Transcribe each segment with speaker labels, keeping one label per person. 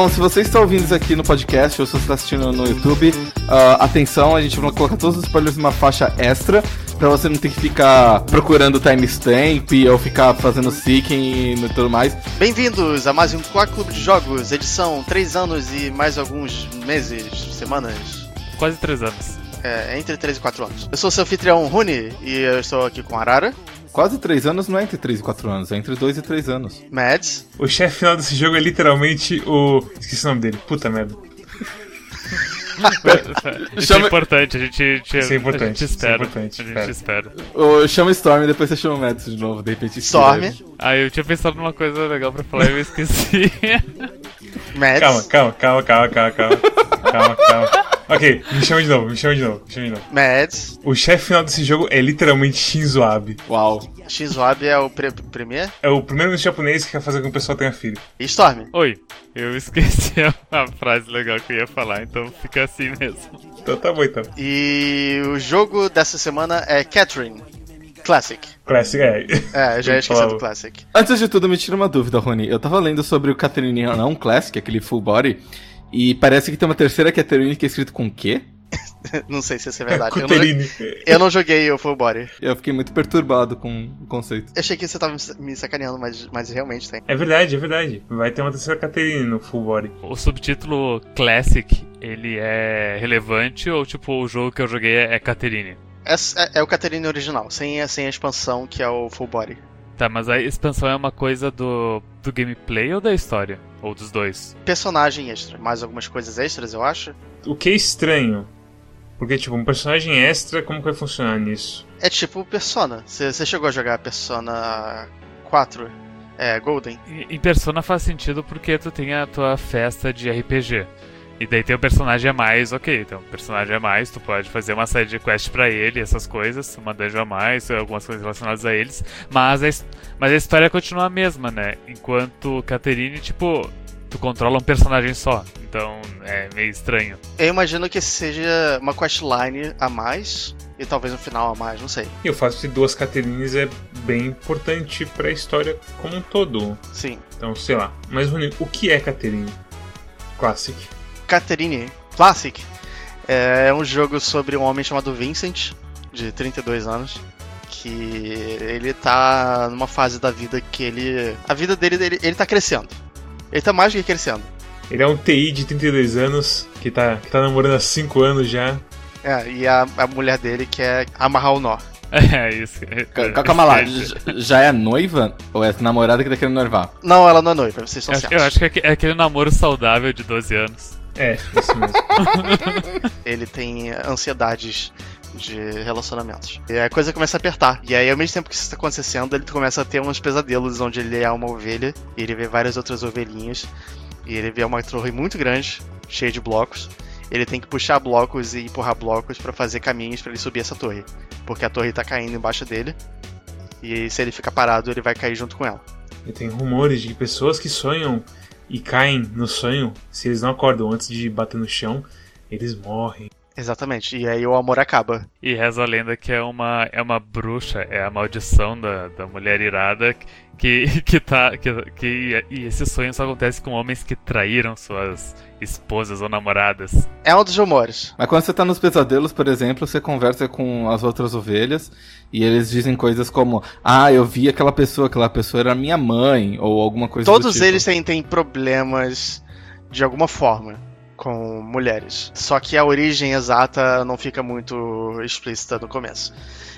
Speaker 1: Então, se você está ouvindo isso aqui no podcast ou se você está assistindo no YouTube, uh, atenção, a gente vai colocar todos os spoilers numa faixa extra pra você não ter que ficar procurando timestamp ou ficar fazendo seeking e tudo mais.
Speaker 2: Bem-vindos a mais um Quack Clube de Jogos, edição 3 anos e mais alguns meses, semanas.
Speaker 3: Quase 3 anos.
Speaker 2: É, entre 3 e 4 anos. Eu sou seu anfitrião Rune e eu estou aqui com a Arara.
Speaker 1: Quase 3 anos não é entre 3 e 4 anos, é entre 2 e 3 anos.
Speaker 2: Mads.
Speaker 4: O chefe final desse jogo é literalmente o. Esqueci o nome dele. Puta merda.
Speaker 3: Isso chama... é importante, a gente,
Speaker 4: Isso é importante,
Speaker 3: a gente espera.
Speaker 4: Isso é importante,
Speaker 3: a gente espera.
Speaker 1: Eu chamo Storm e depois você chama o Mads de novo, de repente.
Speaker 2: Storm.
Speaker 3: Ah, eu tinha pensado numa coisa legal pra falar e eu esqueci.
Speaker 2: Mads.
Speaker 4: Calma, calma, calma, calma, calma, calma. calma, calma. Ok, me chama de novo, me chama de novo, me chama de novo.
Speaker 2: Mads.
Speaker 4: O chefe final desse jogo é literalmente Shinzo Abe.
Speaker 1: Uau.
Speaker 2: Shinzo Abe é o pre premier?
Speaker 4: É o primeiro japonês que quer fazer com que o pessoal tenha filho.
Speaker 2: E Storm?
Speaker 3: Oi, eu esqueci a frase legal que eu ia falar, então fica assim mesmo.
Speaker 4: Então tá bom então.
Speaker 2: E o jogo dessa semana é Catherine. Classic.
Speaker 4: Classic, é.
Speaker 2: É, já ia esquecer do Classic.
Speaker 1: Antes de tudo, me tira uma dúvida, Rony. Eu tava lendo sobre o Catherine não Classic, aquele full body, e parece que tem uma terceira Catherine que é escrito com quê?
Speaker 2: não sei se isso é verdade. eu, não, eu não joguei o Full Body.
Speaker 1: Eu fiquei muito perturbado com o conceito.
Speaker 2: Eu achei que você tava me sacaneando, mas, mas realmente tem.
Speaker 4: É verdade, é verdade. Vai ter uma terceira Catherine no Full Body.
Speaker 3: O subtítulo Classic, ele é relevante ou tipo o jogo que eu joguei é, é Catherine?
Speaker 2: É, é, é o Catherine original, sem, sem a expansão que é o Full Body.
Speaker 3: Tá, mas a expansão é uma coisa do, do gameplay ou da história? Ou dos dois?
Speaker 2: Personagem extra, mais algumas coisas extras, eu acho.
Speaker 4: O que é estranho porque, tipo, um personagem extra, como que vai funcionar nisso?
Speaker 2: É tipo Persona. Você chegou a jogar Persona 4? É, Golden?
Speaker 3: Em Persona faz sentido porque tu tem a tua festa de RPG. E daí tem o personagem a mais, ok. Então, personagem a mais, tu pode fazer uma série de quest pra ele, essas coisas, uma dungeon a mais, algumas coisas relacionadas a eles. Mas a, mas a história continua a mesma, né? Enquanto Caterine, tipo, tu controla um personagem só. Então é meio estranho.
Speaker 2: Eu imagino que seja uma questline a mais e talvez um final a mais, não sei.
Speaker 4: E o fato de duas Caterines é bem importante para a história como um todo.
Speaker 2: Sim.
Speaker 4: Então, sei lá. Mas, Rony, o que é Caterine Classic?
Speaker 2: Caterine Classic é um jogo sobre um homem chamado Vincent, de 32 anos, que ele tá numa fase da vida que ele. A vida dele, ele, ele tá crescendo. Ele tá mais do que crescendo.
Speaker 4: Ele é um TI de 32 anos, que tá, que tá namorando há 5 anos já.
Speaker 2: É, e a, a mulher dele quer amarrar o nó.
Speaker 3: É, isso.
Speaker 1: Calma lá, já é noiva? Ou é namorada que tá querendo noivar?
Speaker 2: Não, ela não é noiva, vocês são
Speaker 3: certos. Eu acho que é aquele namoro saudável de 12 anos.
Speaker 4: É, isso mesmo.
Speaker 2: ele tem ansiedades de relacionamentos. E a coisa começa a apertar. E aí, ao mesmo tempo que isso está acontecendo, ele começa a ter uns pesadelos onde ele é uma ovelha e ele vê várias outras ovelhinhas. E ele vê uma torre muito grande, cheia de blocos. Ele tem que puxar blocos e empurrar blocos para fazer caminhos para ele subir essa torre. Porque a torre tá caindo embaixo dele. E se ele ficar parado, ele vai cair junto com ela.
Speaker 4: E tem rumores de pessoas que sonham e caem no sonho. Se eles não acordam antes de bater no chão, eles morrem.
Speaker 2: Exatamente, e aí o amor acaba.
Speaker 3: E reza a lenda que é uma, é uma bruxa, é a maldição da, da mulher irada que, que tá. Que, que, e esse sonho só acontece com homens que traíram suas esposas ou namoradas.
Speaker 2: É um dos rumores.
Speaker 1: Mas quando você tá nos pesadelos, por exemplo, você conversa com as outras ovelhas e eles dizem coisas como: Ah, eu vi aquela pessoa, aquela pessoa era minha mãe, ou alguma coisa
Speaker 2: Todos
Speaker 1: tipo.
Speaker 2: eles têm, têm problemas de alguma forma com mulheres. Só que a origem exata não fica muito explícita no começo.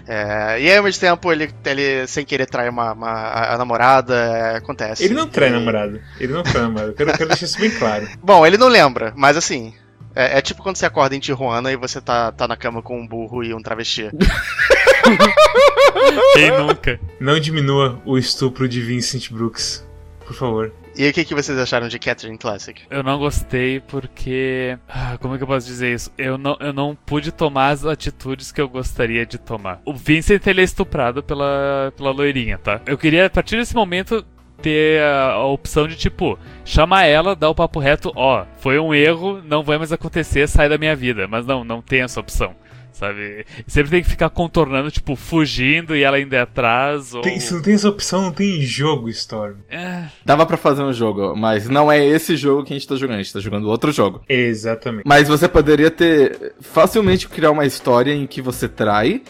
Speaker 2: É, e aí, ao mesmo tempo, ele, ele sem querer trai uma, uma a namorada, é, acontece.
Speaker 4: Ele não trai a namorada. Ele não trai namorada. Eu quero, quero deixar isso bem claro.
Speaker 2: Bom, ele não lembra, mas assim. É, é, tipo quando você acorda em Tijuana e você tá, tá na cama com um burro e um travesti.
Speaker 3: Quem nunca?
Speaker 4: Não diminua o estupro de Vincent Brooks, por favor.
Speaker 2: E o que, que vocês acharam de Catherine Classic?
Speaker 3: Eu não gostei porque. Ah, como é que eu posso dizer isso? Eu não, eu não pude tomar as atitudes que eu gostaria de tomar. O Vincent ele é estuprado pela, pela loirinha, tá? Eu queria, a partir desse momento, ter a, a, opção de tipo, chamar ela, dar o papo reto, ó, foi um erro, não vai mais acontecer, sai da minha vida. Mas não, não tem essa opção. Sabe? Sempre tem que ficar contornando, tipo, fugindo e ela ainda é atrás. Ou...
Speaker 4: Tem, se não tem essa opção, não tem jogo, Storm.
Speaker 3: É,
Speaker 1: Dava pra fazer um jogo, mas não é esse jogo que a gente tá jogando, a gente tá jogando outro jogo.
Speaker 4: Exatamente.
Speaker 1: Mas você poderia ter facilmente criar uma história em que você trai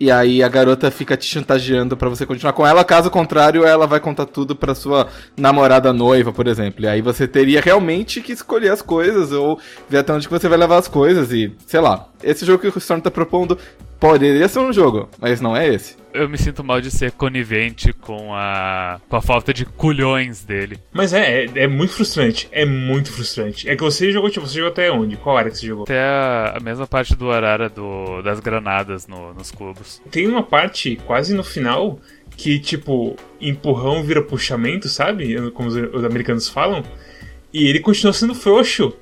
Speaker 1: e aí a garota fica te chantageando pra você continuar com ela, caso contrário, ela vai contar tudo pra sua namorada noiva, por exemplo. E aí você teria realmente que escolher as coisas ou ver até onde que você vai levar as coisas e, sei lá. Esse jogo que o Storm tá propondo poderia ser um jogo, mas não é esse.
Speaker 3: eu me sinto mal de ser conivente com a, com a falta de culhões dele.
Speaker 4: Mas é, é, é muito frustrante. É muito frustrante. É que você jogou, tipo, você jogou até onde? Qual área que você jogou?
Speaker 3: Até a, a mesma parte do arara do, das granadas no- nos cubos.
Speaker 4: Tem uma parte quase no final que, tipo, empurrão vira puxamento, sabe? Como os, os americanos falam. E ele continua sendo frouxo.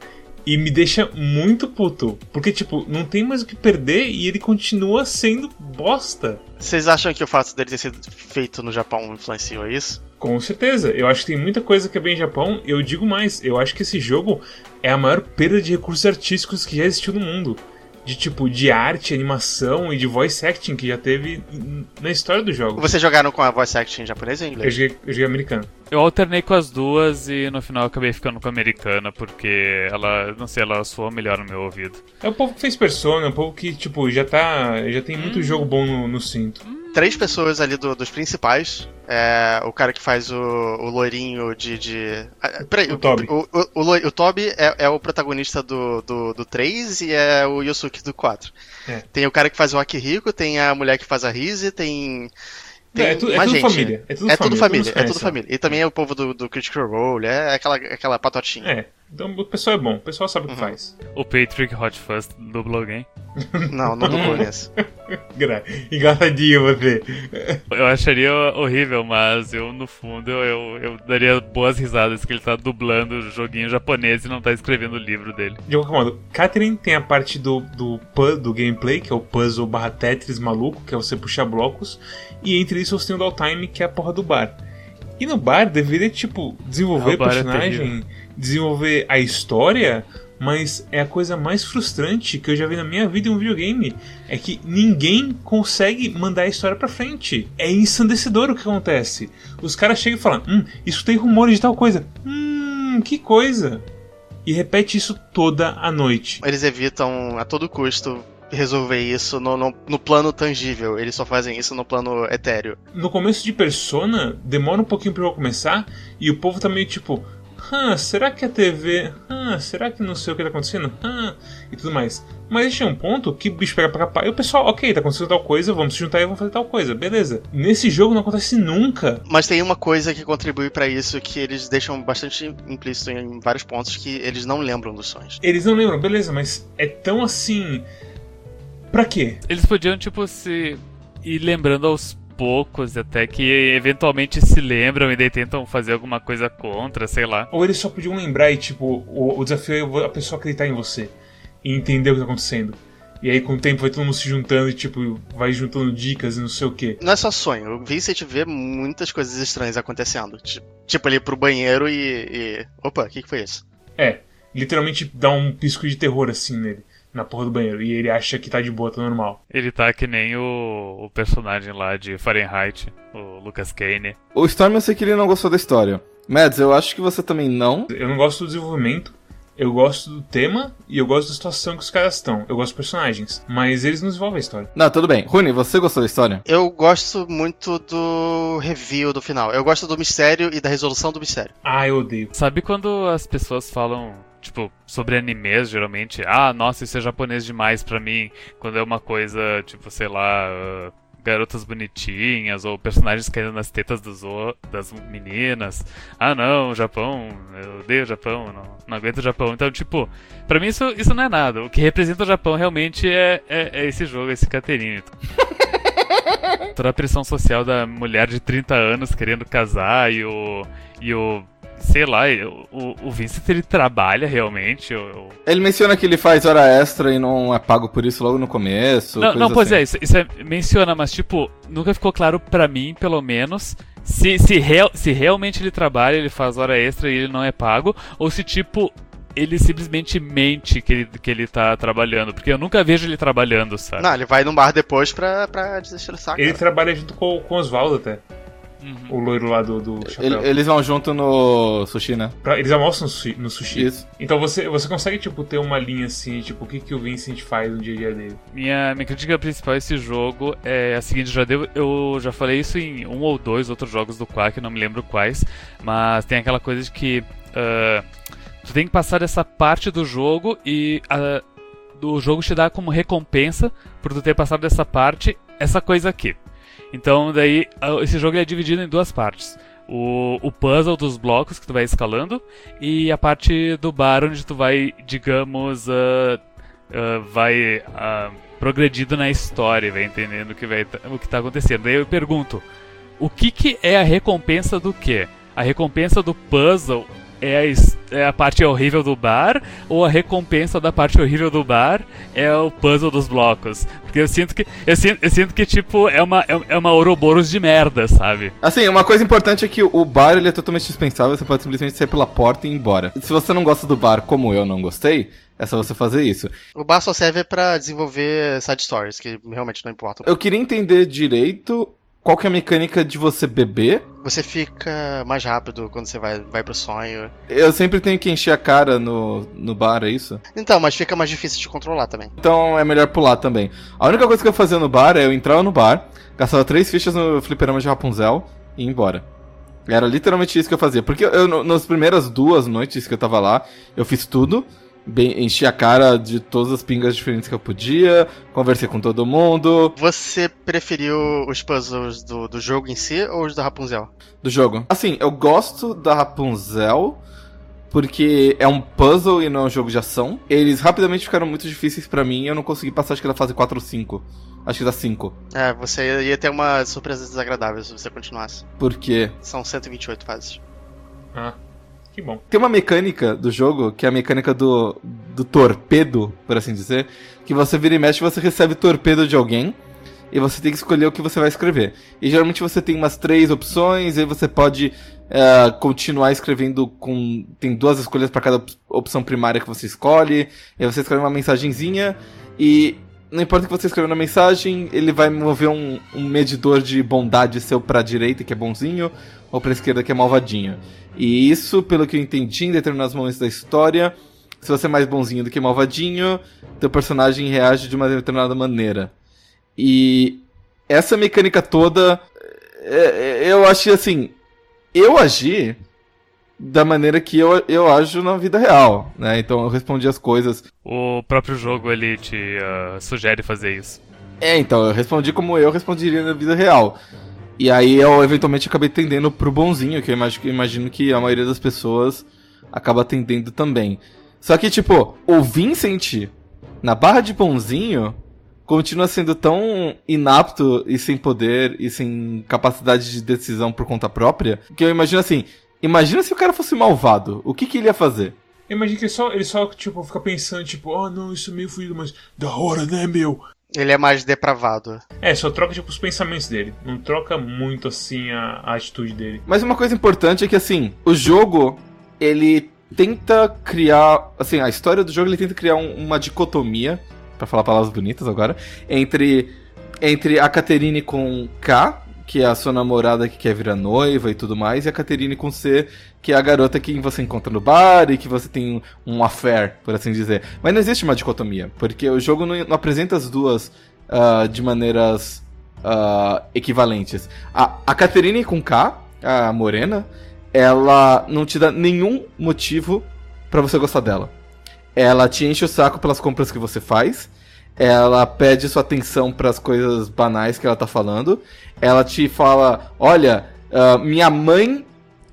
Speaker 4: E me deixa muito puto. Porque, tipo, não tem mais o que perder e ele continua sendo bosta.
Speaker 2: Vocês acham que o fato dele ter sido feito no Japão influenciou isso?
Speaker 4: Com certeza. Eu acho que tem muita coisa que é bem Japão. Eu digo mais, eu acho que esse jogo é a maior perda de recursos artísticos que já existiu no mundo. De tipo, de arte, animação e de voice acting que já teve n- na história do jogo.
Speaker 2: Vocês jogaram com a voice acting em japonês ou em
Speaker 4: Eu
Speaker 2: inglês?
Speaker 4: joguei, eu joguei americano.
Speaker 3: Eu alternei com as duas e no final eu acabei ficando com a americana, porque ela, não sei, ela soou melhor no meu ouvido.
Speaker 4: É o povo que fez Persona, é o povo que, tipo, já tá. Já tem muito jogo bom no, no cinto.
Speaker 2: Três pessoas ali do- dos principais. É, o cara que faz o, o loirinho de. de... Ah, peraí,
Speaker 4: O Toby.
Speaker 2: O, o, o, o Toby é, é o protagonista do, do, do 3 e é o Yusuke do 4.
Speaker 4: É.
Speaker 2: Tem o cara que faz o Akihiko, tem a mulher que faz a Rise, tem.
Speaker 4: Não, é, tu- é
Speaker 2: mais
Speaker 4: tudo
Speaker 2: gente.
Speaker 4: família. É tudo
Speaker 2: É tudo
Speaker 4: família.
Speaker 2: família,
Speaker 4: todo
Speaker 2: é tudo
Speaker 4: se
Speaker 2: família. E também é o povo do, do Critical Role, é aquela, aquela patotinha.
Speaker 4: É. Então o pessoal é bom, o pessoal sabe o que
Speaker 2: Uhum.
Speaker 4: faz.
Speaker 3: O Patrick Hot Fuzz dublou alguém.
Speaker 2: Não, não dublou nesse.
Speaker 4: Gra- Engraçadinho você.
Speaker 3: Eu acharia horrível, mas eu, no fundo, eu, eu, eu daria boas risadas que ele tá dublando o joguinho japonês e não tá escrevendo o livro dele.
Speaker 4: De qualquer modo, Catherine tem a parte do, do, do gameplay, que é o puzzle barra Tetris maluco, que é você puxar blocos, e entre isso você tem o Downtime, que é a porra do bar. E no bar deveria, tipo, desenvolver
Speaker 3: O bar é
Speaker 4: personagem, desenvolver a história, mas é a coisa mais frustrante que eu já vi na minha vida em um videogame. É que ninguém consegue mandar a história pra frente. É ensandecedor o que acontece. Os caras chegam e falam: Hum, isso tem rumores de tal coisa. Hum, que coisa. E repete isso toda a noite.
Speaker 2: Eles evitam a todo custo resolver isso no, no, no plano tangível. Eles só fazem isso no plano etéreo.
Speaker 4: No começo de Persona, demora um pouquinho pra eu começar, e o povo tá meio tipo. Hã, será que a TV. Hã, será que não sei o que tá acontecendo? Hã, e tudo mais. Mas chega um ponto que o bicho pega pra capar e o pessoal, ok, tá acontecendo tal coisa, vamos se juntar e vamos fazer tal coisa, beleza. Nesse jogo não acontece nunca.
Speaker 2: Mas tem uma coisa que contribui pra isso que eles deixam bastante implícito em vários pontos que eles não lembram dos sonhos.
Speaker 4: Eles não lembram, beleza, mas é tão assim. Pra quê?
Speaker 3: Eles podiam, tipo, se ir lembrando aos poucos, até que eventualmente se lembram e daí tentam fazer alguma coisa contra, sei lá.
Speaker 4: Ou eles só podiam lembrar e, tipo, o, o desafio é a pessoa acreditar em você e entender o que tá acontecendo. E aí, com o tempo, vai todo mundo se juntando e, tipo, vai juntando dicas e não sei o que.
Speaker 2: Não é só sonho. O Vincent vê muitas coisas estranhas acontecendo. Ti- Tipo, ele ir pro banheiro e. e- Opa, o que, que foi isso?
Speaker 4: É, literalmente dá um pisco de terror assim nele, na porra do banheiro. E ele acha que tá de boa, tá normal.
Speaker 3: Ele tá que nem o, o personagem lá de Fahrenheit, o Lucas Kane.
Speaker 1: O Storm eu sei que ele não gostou da história. Mads, eu acho que você também não.
Speaker 4: Eu não gosto do desenvolvimento, eu gosto do tema e eu gosto da situação que os caras estão. Eu gosto dos personagens, mas eles não desenvolvem a história.
Speaker 1: Não, tudo bem. Rune, você gostou da história?
Speaker 2: Eu gosto muito do review do final. Eu gosto do mistério e da resolução do mistério.
Speaker 4: Ah, eu odeio.
Speaker 3: Sabe quando as pessoas falam, tipo, sobre animes, geralmente? Ah, nossa, isso é japonês demais pra mim. Quando é uma coisa, tipo, sei lá, ah, garotas bonitinhas ou personagens caindo nas tetas dos das meninas. Ah, não, Japão, eu odeio o Japão, não, não aguento o Japão. Então, tipo, pra mim isso, isso não é nada. O que representa o Japão realmente é, é, é esse jogo, esse Caterine. Toda a pressão social da mulher de 30 anos querendo casar e o. E o sei lá, o, o- o Vincent ele trabalha realmente. eu- eu-
Speaker 1: Ele menciona que ele faz hora extra e não é pago por isso logo no começo.
Speaker 3: Não,
Speaker 1: coisa
Speaker 3: não, pois
Speaker 1: assim.
Speaker 3: é, isso, isso é, menciona, mas tipo, nunca ficou claro pra mim, pelo menos, se, se, real- se realmente ele trabalha, ele faz hora extra e ele não é pago, ou se tipo. ele simplesmente mente que ele, que ele tá trabalhando, porque eu nunca vejo ele trabalhando, sabe?
Speaker 2: Não, ele vai no bar depois pra, pra desestressar.
Speaker 4: Ele
Speaker 2: cara.
Speaker 4: trabalha junto com, com o Oswaldo até.
Speaker 3: Uhum.
Speaker 4: O loiro lá do, do chapéu.
Speaker 1: Ele- eles vão junto no sushi, né?
Speaker 4: Pra- eles almoçam no sushi. no sushi.
Speaker 1: Isso.
Speaker 4: Então você, você consegue, tipo, ter uma linha assim, tipo, o que, que o Vincent faz no dia a dia dele.
Speaker 3: Minha, minha crítica principal a esse jogo é a seguinte, já deu, eu já falei isso em um ou dois outros jogos do Quack, não me lembro quais, mas tem aquela coisa de que ah, tu tem que passar dessa parte do jogo e ah, o jogo te dá como recompensa por tu ter passado dessa parte essa coisa aqui. Então daí esse jogo é dividido em duas partes. O, o puzzle dos blocos que tu vai escalando e a parte do bar onde tu vai, digamos, ah, ah, vai progredindo na história, vai entendendo o que, vai, o que tá acontecendo. Daí eu pergunto, o que, que é a recompensa do quê? A recompensa do puzzle é a, é a parte horrível do bar ou a recompensa da parte horrível do bar é o puzzle dos blocos? Porque eu sinto que eu sinto, eu sinto que tipo é uma é, é uma Ouroboros de merda, sabe?
Speaker 1: Assim, uma coisa importante é que o bar ele é totalmente dispensável, você pode simplesmente sair pela porta e ir embora. Se você não gosta do bar como eu não gostei, é só você fazer isso.
Speaker 2: O bar só serve pra desenvolver side stories, que realmente não importam.
Speaker 1: Eu queria entender direito qual que é a mecânica de você beber.
Speaker 2: Você fica mais rápido quando você vai, vai pro sonho.
Speaker 1: Eu sempre tenho que encher a cara no, no bar, é isso?
Speaker 2: Então, mas fica mais difícil de controlar também.
Speaker 1: Então é melhor pular também. A única coisa que eu fazia no bar é eu entrava no bar, gastava três fichas no fliperama de Rapunzel e ia embora. Era literalmente isso que eu fazia. Porque eu, nas primeiras duas noites que eu tava lá, eu fiz tudo. Bem, enchi a cara de todas as pingas diferentes que eu podia, conversei com todo mundo
Speaker 2: Você preferiu os puzzles do, do jogo em si ou os da Rapunzel?
Speaker 1: do jogo. Assim, eu gosto da Rapunzel porque é um puzzle e não é um jogo de ação. Eles rapidamente ficaram muito difíceis pra mim e eu não consegui passar, acho que da fase 4 ou 5. Acho que da 5.
Speaker 2: É, você ia ter uma surpresa desagradável se você continuasse.
Speaker 1: Porque
Speaker 2: São 128 fases.
Speaker 4: Ah, que bom.
Speaker 1: Tem uma mecânica do jogo, que é a mecânica do, do torpedo, por assim dizer, que você vira e mexe, você recebe torpedo de alguém e você tem que escolher o que você vai escrever. E geralmente você tem umas três opções, e você pode eh, continuar escrevendo com. Tem duas escolhas para cada op- opção primária que você escolhe, e você escreve uma mensagenzinha e. Não importa o que você escreveu na mensagem, ele vai mover um, um medidor de bondade seu pra direita, que é bonzinho, ou pra esquerda, que é malvadinho. E isso, pelo que eu entendi em determinados momentos da história, se você é mais bonzinho do que malvadinho, teu personagem reage de uma determinada maneira. E essa mecânica toda, é- é- eu achei assim, eu agi da maneira que eu, eu ajo na vida real, né? Então eu respondi as coisas.
Speaker 3: O próprio jogo ele te ah, sugere fazer isso.
Speaker 1: É, então eu respondi como eu responderia na vida real. E aí eu eventualmente acabei tendendo pro bonzinho, que eu imagino, imagino que a maioria das pessoas acaba tendendo também. Só que, tipo, o Vincent, na barra de bonzinho, continua sendo tão inapto e sem poder e sem capacidade de decisão por conta própria, que eu imagino assim, imagina se o cara fosse malvado, o que que ele ia fazer?
Speaker 4: Eu imagino que ele só, ele só, tipo, fica pensando, tipo, oh não, isso é meio fluido, mas da hora, né, meu?
Speaker 2: Ele é mais depravado.
Speaker 4: É, só troca, tipo, os pensamentos dele. Não troca muito, assim, a, a atitude dele.
Speaker 1: Mas uma coisa importante é que, assim, o jogo, ele tenta criar. Assim, a história do jogo ele tenta criar um- uma dicotomia, pra falar palavras bonitas agora, entre, entre a Caterine com K, que é a sua namorada que quer virar noiva e tudo mais, e a Caterine com C, que é a garota que você encontra no bar e que você tem um affair, por assim dizer. Mas não existe uma dicotomia, porque o jogo não, não apresenta as duas ah, de maneiras ah, equivalentes. A, Caterine com K, a morena, ela não te dá nenhum motivo pra você gostar dela. Ela te enche o saco pelas compras que você faz. Ela pede sua atenção pras coisas banais que ela tá falando. Ela te fala: Olha, ah, minha mãe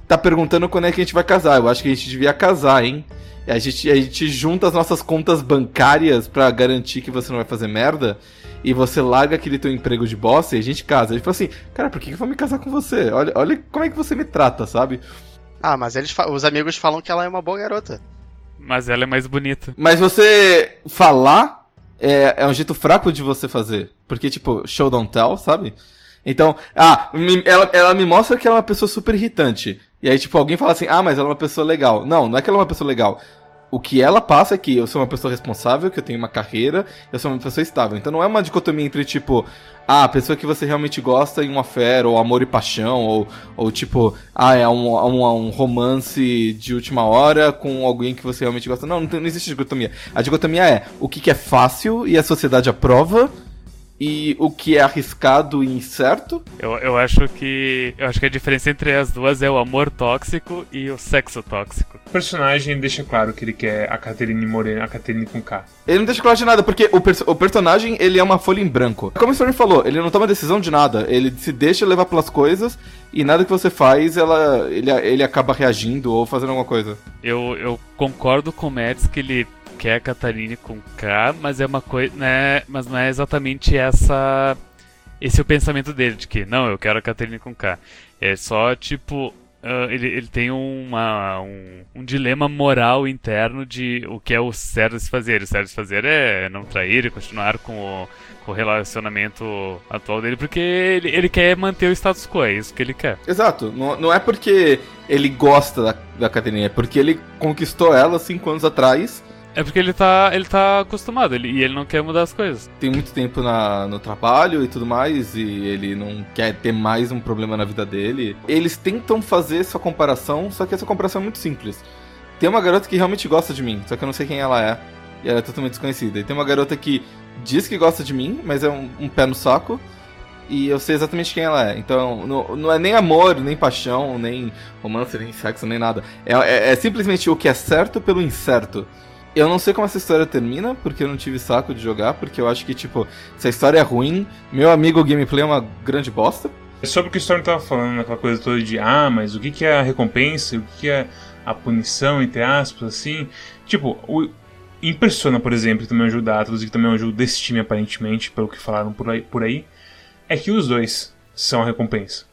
Speaker 1: tá perguntando quando é que a gente vai casar. Eu acho que a gente devia casar, hein? E a gente, a gente junta as nossas contas bancárias pra garantir que você não vai fazer merda. E você larga aquele teu emprego de bosta e a gente casa. Ele fala assim: Cara, por que que eu vou me casar com você? Olha, olha como é que você me trata, sabe?
Speaker 2: Ah, mas eles os amigos falam que ela é uma boa garota.
Speaker 3: Mas ela é mais bonita.
Speaker 1: Mas você falar é, é um jeito fraco de você fazer. Porque, tipo, show don't tell, sabe? Então, ah, ela, ela me mostra que ela é uma pessoa super irritante. E aí, tipo, alguém fala assim, ah, mas ela é uma pessoa legal. Não, não é que ela é uma pessoa legal. O que ela passa é que eu sou uma pessoa responsável, que eu tenho uma carreira, eu sou uma pessoa estável. Então não é uma dicotomia entre, tipo, ah, a pessoa que você realmente gosta em uma fé, ou amor e paixão, ou, ou tipo, ah, é um, um, um romance de última hora com alguém que você realmente gosta. Não, não, tem, não existe dicotomia. A dicotomia é o que, que é fácil e a sociedade aprova e o que é arriscado e incerto.
Speaker 3: Eu, eu acho que. Eu acho que a diferença entre as duas é o amor tóxico e o sexo tóxico.
Speaker 4: O personagem deixa claro que ele quer a Caterine Morena, a Caterine com K.
Speaker 1: Ele não deixa claro de nada, porque o, pers o personagem, ele é uma folha em branco. Como o Storm falou, ele não toma decisão de nada. Ele se deixa levar pelas coisas e nada que você faz, ela, ele, ele acaba reagindo ou fazendo alguma coisa.
Speaker 3: Eu, eu concordo com o Mads que ele quer a Catarine com K, mas é uma coisa, né, mas não é exatamente essa esse é o pensamento dele de que não, eu quero a Catarine com K. É só tipo Uh, ele, ele tem uma, um, um, dilema moral interno de o que é o certo de se fazer. O certo de se fazer é não trair e continuar com o, com o relacionamento atual dele, porque ele, ele quer manter o status quo, é isso que ele quer.
Speaker 1: Exato. Não, não é porque ele gosta da, da é porque ele conquistou ela cinco anos atrás
Speaker 3: é porque ele tá, ele tá acostumado ele, e ele não quer mudar as coisas.
Speaker 1: Tem muito tempo na, no trabalho e tudo mais, e ele não quer ter mais um problema na vida dele. Eles tentam fazer essa comparação, só que essa comparação é muito simples. Tem uma garota que realmente gosta de mim, só que eu não sei quem ela é, e ela é totalmente desconhecida. E tem uma garota que diz que gosta de mim, mas é um, um pé no saco, e eu sei exatamente quem ela é. Então, não, não é nem amor, nem paixão, nem romance, nem sexo, nem nada. É, é, é simplesmente o que é certo pelo incerto. Eu não sei como essa história termina, porque eu não tive saco de jogar, porque eu acho que, tipo, se a história é ruim, meu amigo o gameplay é uma grande bosta.
Speaker 4: É sobre o que o Storm tava falando, aquela coisa toda de, ah, mas o que, que é a recompensa, o que, que é a punição, entre aspas, assim. Tipo, o, em Persona, por exemplo, que também é um jogo da Atlas e que também é um jogo desse time, aparentemente, pelo que falaram por aí, por aí é que os dois são a recompensa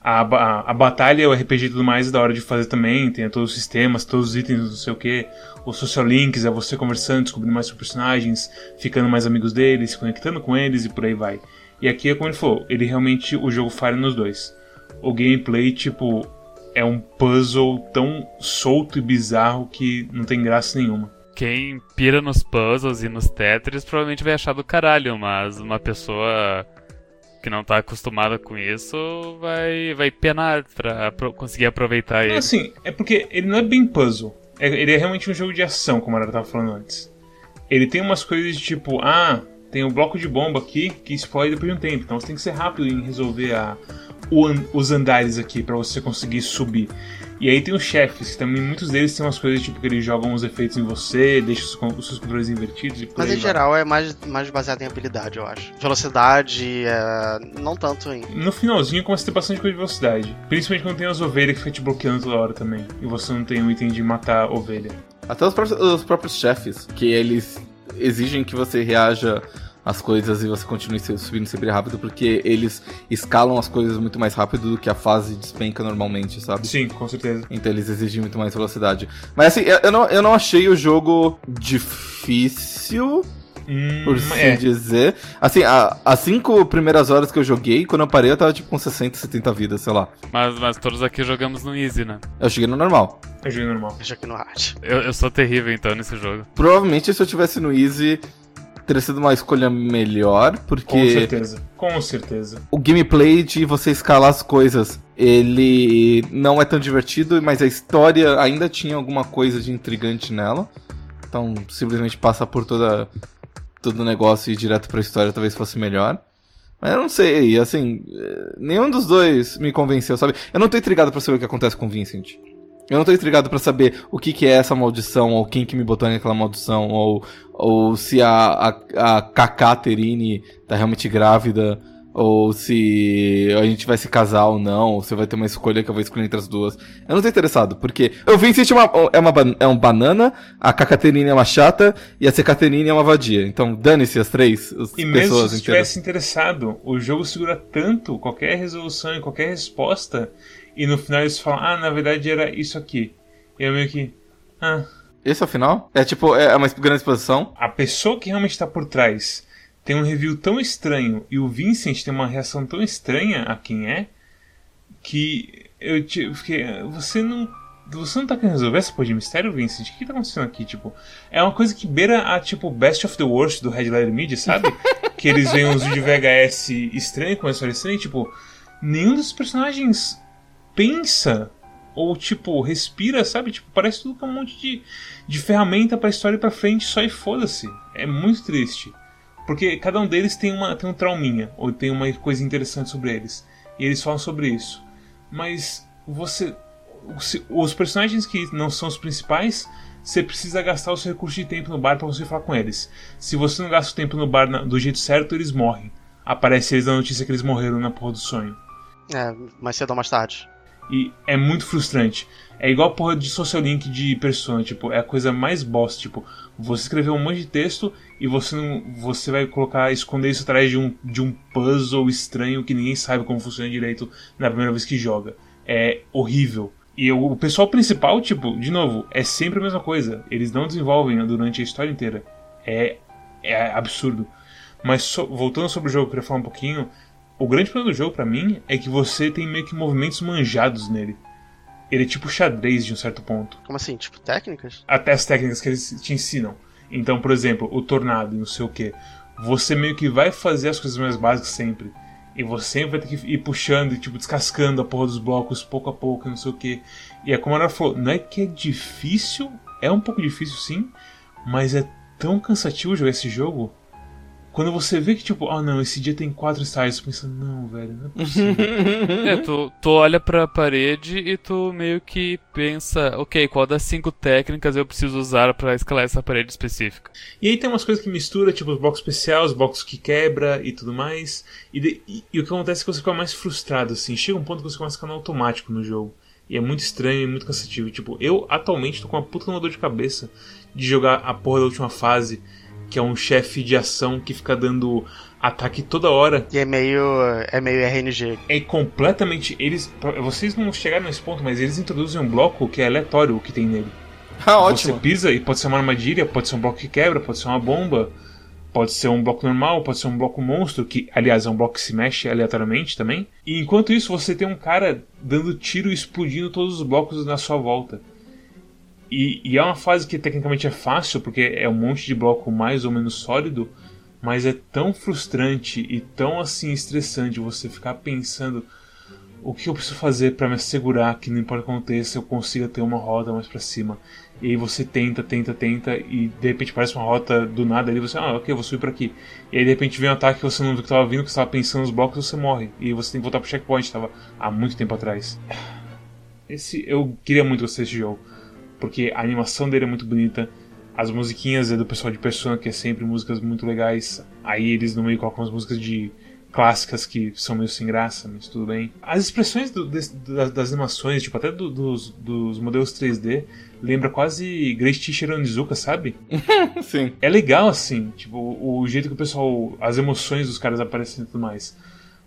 Speaker 4: a, a, a, batalha, o RPG e tudo mais é da hora de fazer também, tem todos os sistemas, todos os itens, não sei o que. Os social links é você conversando, descobrindo mais sobre personagens, ficando mais amigos deles, se conectando com eles e por aí vai. E aqui é como ele falou, ele realmente, o jogo falha nos dois. O gameplay, tipo, é um puzzle tão solto e bizarro que não tem graça nenhuma.
Speaker 3: Quem pira nos puzzles e nos Tetris provavelmente vai achar do caralho, mas uma pessoa que não tá acostumada com isso vai, vai penar pra conseguir aproveitar ele.
Speaker 4: Assim, é porque ele não é bem puzzle. É, ele é realmente um jogo de ação, como a Ara tava falando antes. Ele tem umas coisas de tipo, ah, tem um bloco de bomba aqui que explode depois de um tempo. Então você tem que ser rápido em resolver a, o, os andares aqui para você conseguir subir. E aí tem os chefes, que também muitos deles têm umas coisas tipo que eles jogam uns efeitos em você, deixam os, os seus controles invertidos. E
Speaker 2: Mas em geral é mais, mais baseado em habilidade, eu acho. Velocidade, é... não tanto em.
Speaker 4: No finalzinho começa a ter bastante coisa de velocidade. Principalmente quando tem as ovelhas que ficam te bloqueando toda hora também. E você não tem o item de matar ovelha.
Speaker 1: Até os próprios, os próprios chefes, que eles exigem que você reaja as coisas e você continue subindo sempre rápido, porque eles escalam as coisas muito mais rápido do que a fase despenca normalmente, sabe?
Speaker 4: Sim, com certeza.
Speaker 1: Então eles exigem muito mais velocidade. Mas assim, eu não, eu não achei o jogo difícil.
Speaker 4: Hum,
Speaker 1: por assim é. dizer. Assim, a, as cinco primeiras horas que eu joguei, quando eu parei, eu tava tipo com 60, 70 vidas, sei lá.
Speaker 3: Mas, mas todos aqui jogamos no Easy, né?
Speaker 1: Eu cheguei no normal.
Speaker 4: Eu joguei no normal.
Speaker 2: Eu joguei no hard.
Speaker 3: Eu, eu sou terrível então nesse jogo.
Speaker 1: Provavelmente se eu tivesse no Easy, teria sido uma escolha melhor, porque.
Speaker 4: Com certeza, com certeza.
Speaker 1: O gameplay de você escalar as coisas, ele não é tão divertido, mas a história ainda tinha alguma coisa de intrigante nela. Então, simplesmente passar por toda todo o negócio e ir direto pra história talvez fosse melhor. Mas eu não sei, assim, nenhum dos dois me convenceu, sabe? Eu não tô intrigado pra saber o que acontece com o Vincent. Eu não tô intrigado para saber o que, que é essa maldição, ou quem que me botou naquela maldição, ou, ou se a, a, a Kaká Terine tá realmente grávida, ou se a gente vai se casar ou não, ou se vai ter uma escolha que eu vou escolher entre as duas. Eu não tô interessado, porque eu vi se uma, é, uma, é um banana, a Cacaterine é uma chata e a Secaterine é uma vadia. Então dane-se as três as
Speaker 4: e mesmo se estivesse interessado, o jogo segura tanto qualquer resolução e qualquer resposta e no final eles falam, ah, na verdade era isso aqui. E eu meio que. Ah.
Speaker 1: Esse é o final? É tipo, é uma grande exposição?
Speaker 4: A pessoa que realmente está por trás tem um review tão estranho e o Vincent tem uma reação tão estranha a quem é que eu fiquei. Você não você não tá querendo resolver essa porra de mistério, Vincent? O que, que tá acontecendo aqui? Tipo, é uma coisa que beira a, tipo, Best of the Worst do Red Letter Media, sabe? que eles veem uns vídeos VHS estranhos, com uma história estranha, tipo, nenhum dos personagens pensa ou, tipo, respira, sabe? Tipo, parece tudo com um monte de, de ferramenta pra história ir pra frente só e foda-se. É muito triste. Porque cada um deles tem, uma, tem um trauminha, ou tem uma coisa interessante sobre eles. E eles falam sobre isso. Mas você os personagens que não são os principais, você precisa gastar o seu recurso de tempo no bar para você falar com eles. Se você não gasta o tempo no bar na, do jeito certo, eles morrem. Aparece eles na notícia que eles morreram na porra do sonho.
Speaker 2: É, mais cedo ou mais tarde.
Speaker 4: E é muito frustrante. É igual a porra de social link de persona, tipo, é a coisa mais bosta, tipo, você escreveu um monte de texto e você não, você vai colocar esconder isso atrás de um, de um puzzle estranho que ninguém sabe como funciona direito na primeira vez que joga. É horrível. E o pessoal principal, tipo, de novo, é sempre a mesma coisa. Eles não desenvolvem durante a história inteira. É, é absurdo. Mas so, voltando sobre o jogo, eu queria falar um pouquinho. O grande problema do jogo, para mim, é que você tem meio que movimentos manjados nele. Ele é tipo xadrez de um certo ponto.
Speaker 2: Como assim? Tipo técnicas?
Speaker 4: Até as técnicas que eles te ensinam. Então, por exemplo, o tornado e não sei o que. Você meio que vai fazer as coisas mais básicas sempre. E você vai ter que ir puxando e, tipo, descascando a porra dos blocos pouco a pouco, não sei o que. E é como ela falou, não é que é difícil, é um pouco difícil sim, mas é tão cansativo jogar esse jogo quando você vê que, tipo, ah oh, não, esse dia tem quatro você pensa, não, velho, não é possível.
Speaker 3: é, tu, tu olha pra parede e tu meio que pensa, ok, qual das cinco técnicas eu preciso usar para escalar essa parede específica?
Speaker 4: E aí tem umas coisas que mistura, tipo, os blocos especiais, os blocos que quebra e tudo mais. E, de, e, e, o que acontece é que você fica mais frustrado, assim. Chega um ponto que você começa a ficar no automático no jogo. E é muito estranho e muito cansativo. Tipo, eu atualmente tô com uma puta dor de cabeça de jogar a porra da última fase que é um chefe de ação que fica dando ataque toda hora.
Speaker 2: E é meio é meio RNG.
Speaker 4: É completamente eles vocês não chegaram nesse ponto, mas eles introduzem um bloco que é aleatório o que tem nele.
Speaker 1: Ah, ótimo.
Speaker 4: Você pisa e pode ser uma armadilha, pode ser um bloco que quebra, pode ser uma bomba, pode ser um bloco normal, pode ser um bloco monstro, que aliás é um bloco que se mexe aleatoriamente também. E enquanto isso você tem um cara dando tiro e explodindo todos os blocos na sua volta. E, e, é uma fase que tecnicamente é fácil, porque é um monte de bloco mais ou menos sólido, mas é tão frustrante e tão assim estressante você ficar pensando o que eu preciso fazer para me assegurar que não importa o que aconteça, eu consiga ter uma rota mais para cima. E aí você tenta, tenta, tenta e de repente parece uma rota do nada ali, você, ah, ok, eu vou subir por aqui. E aí de repente vem um ataque que você não viu que estava vindo, que você estava pensando nos blocos você morre. E você tem que voltar pro checkpoint, estava há muito tempo atrás. Esse eu queria muito gostar desse jogo porque a animação dele é muito bonita. As musiquinhas é do pessoal de Persona, que é sempre músicas muito legais. Aí eles no meio colocam as músicas de clássicas que são meio sem graça, mas tudo bem. As expressões do, das, das, animações, tipo até do, dos, dos, modelos 3D, lembra quase Great Teacher Onizuka, sabe?
Speaker 1: Sim.
Speaker 4: É legal assim, tipo o, o jeito que o pessoal, as emoções dos caras aparecem e tudo mais.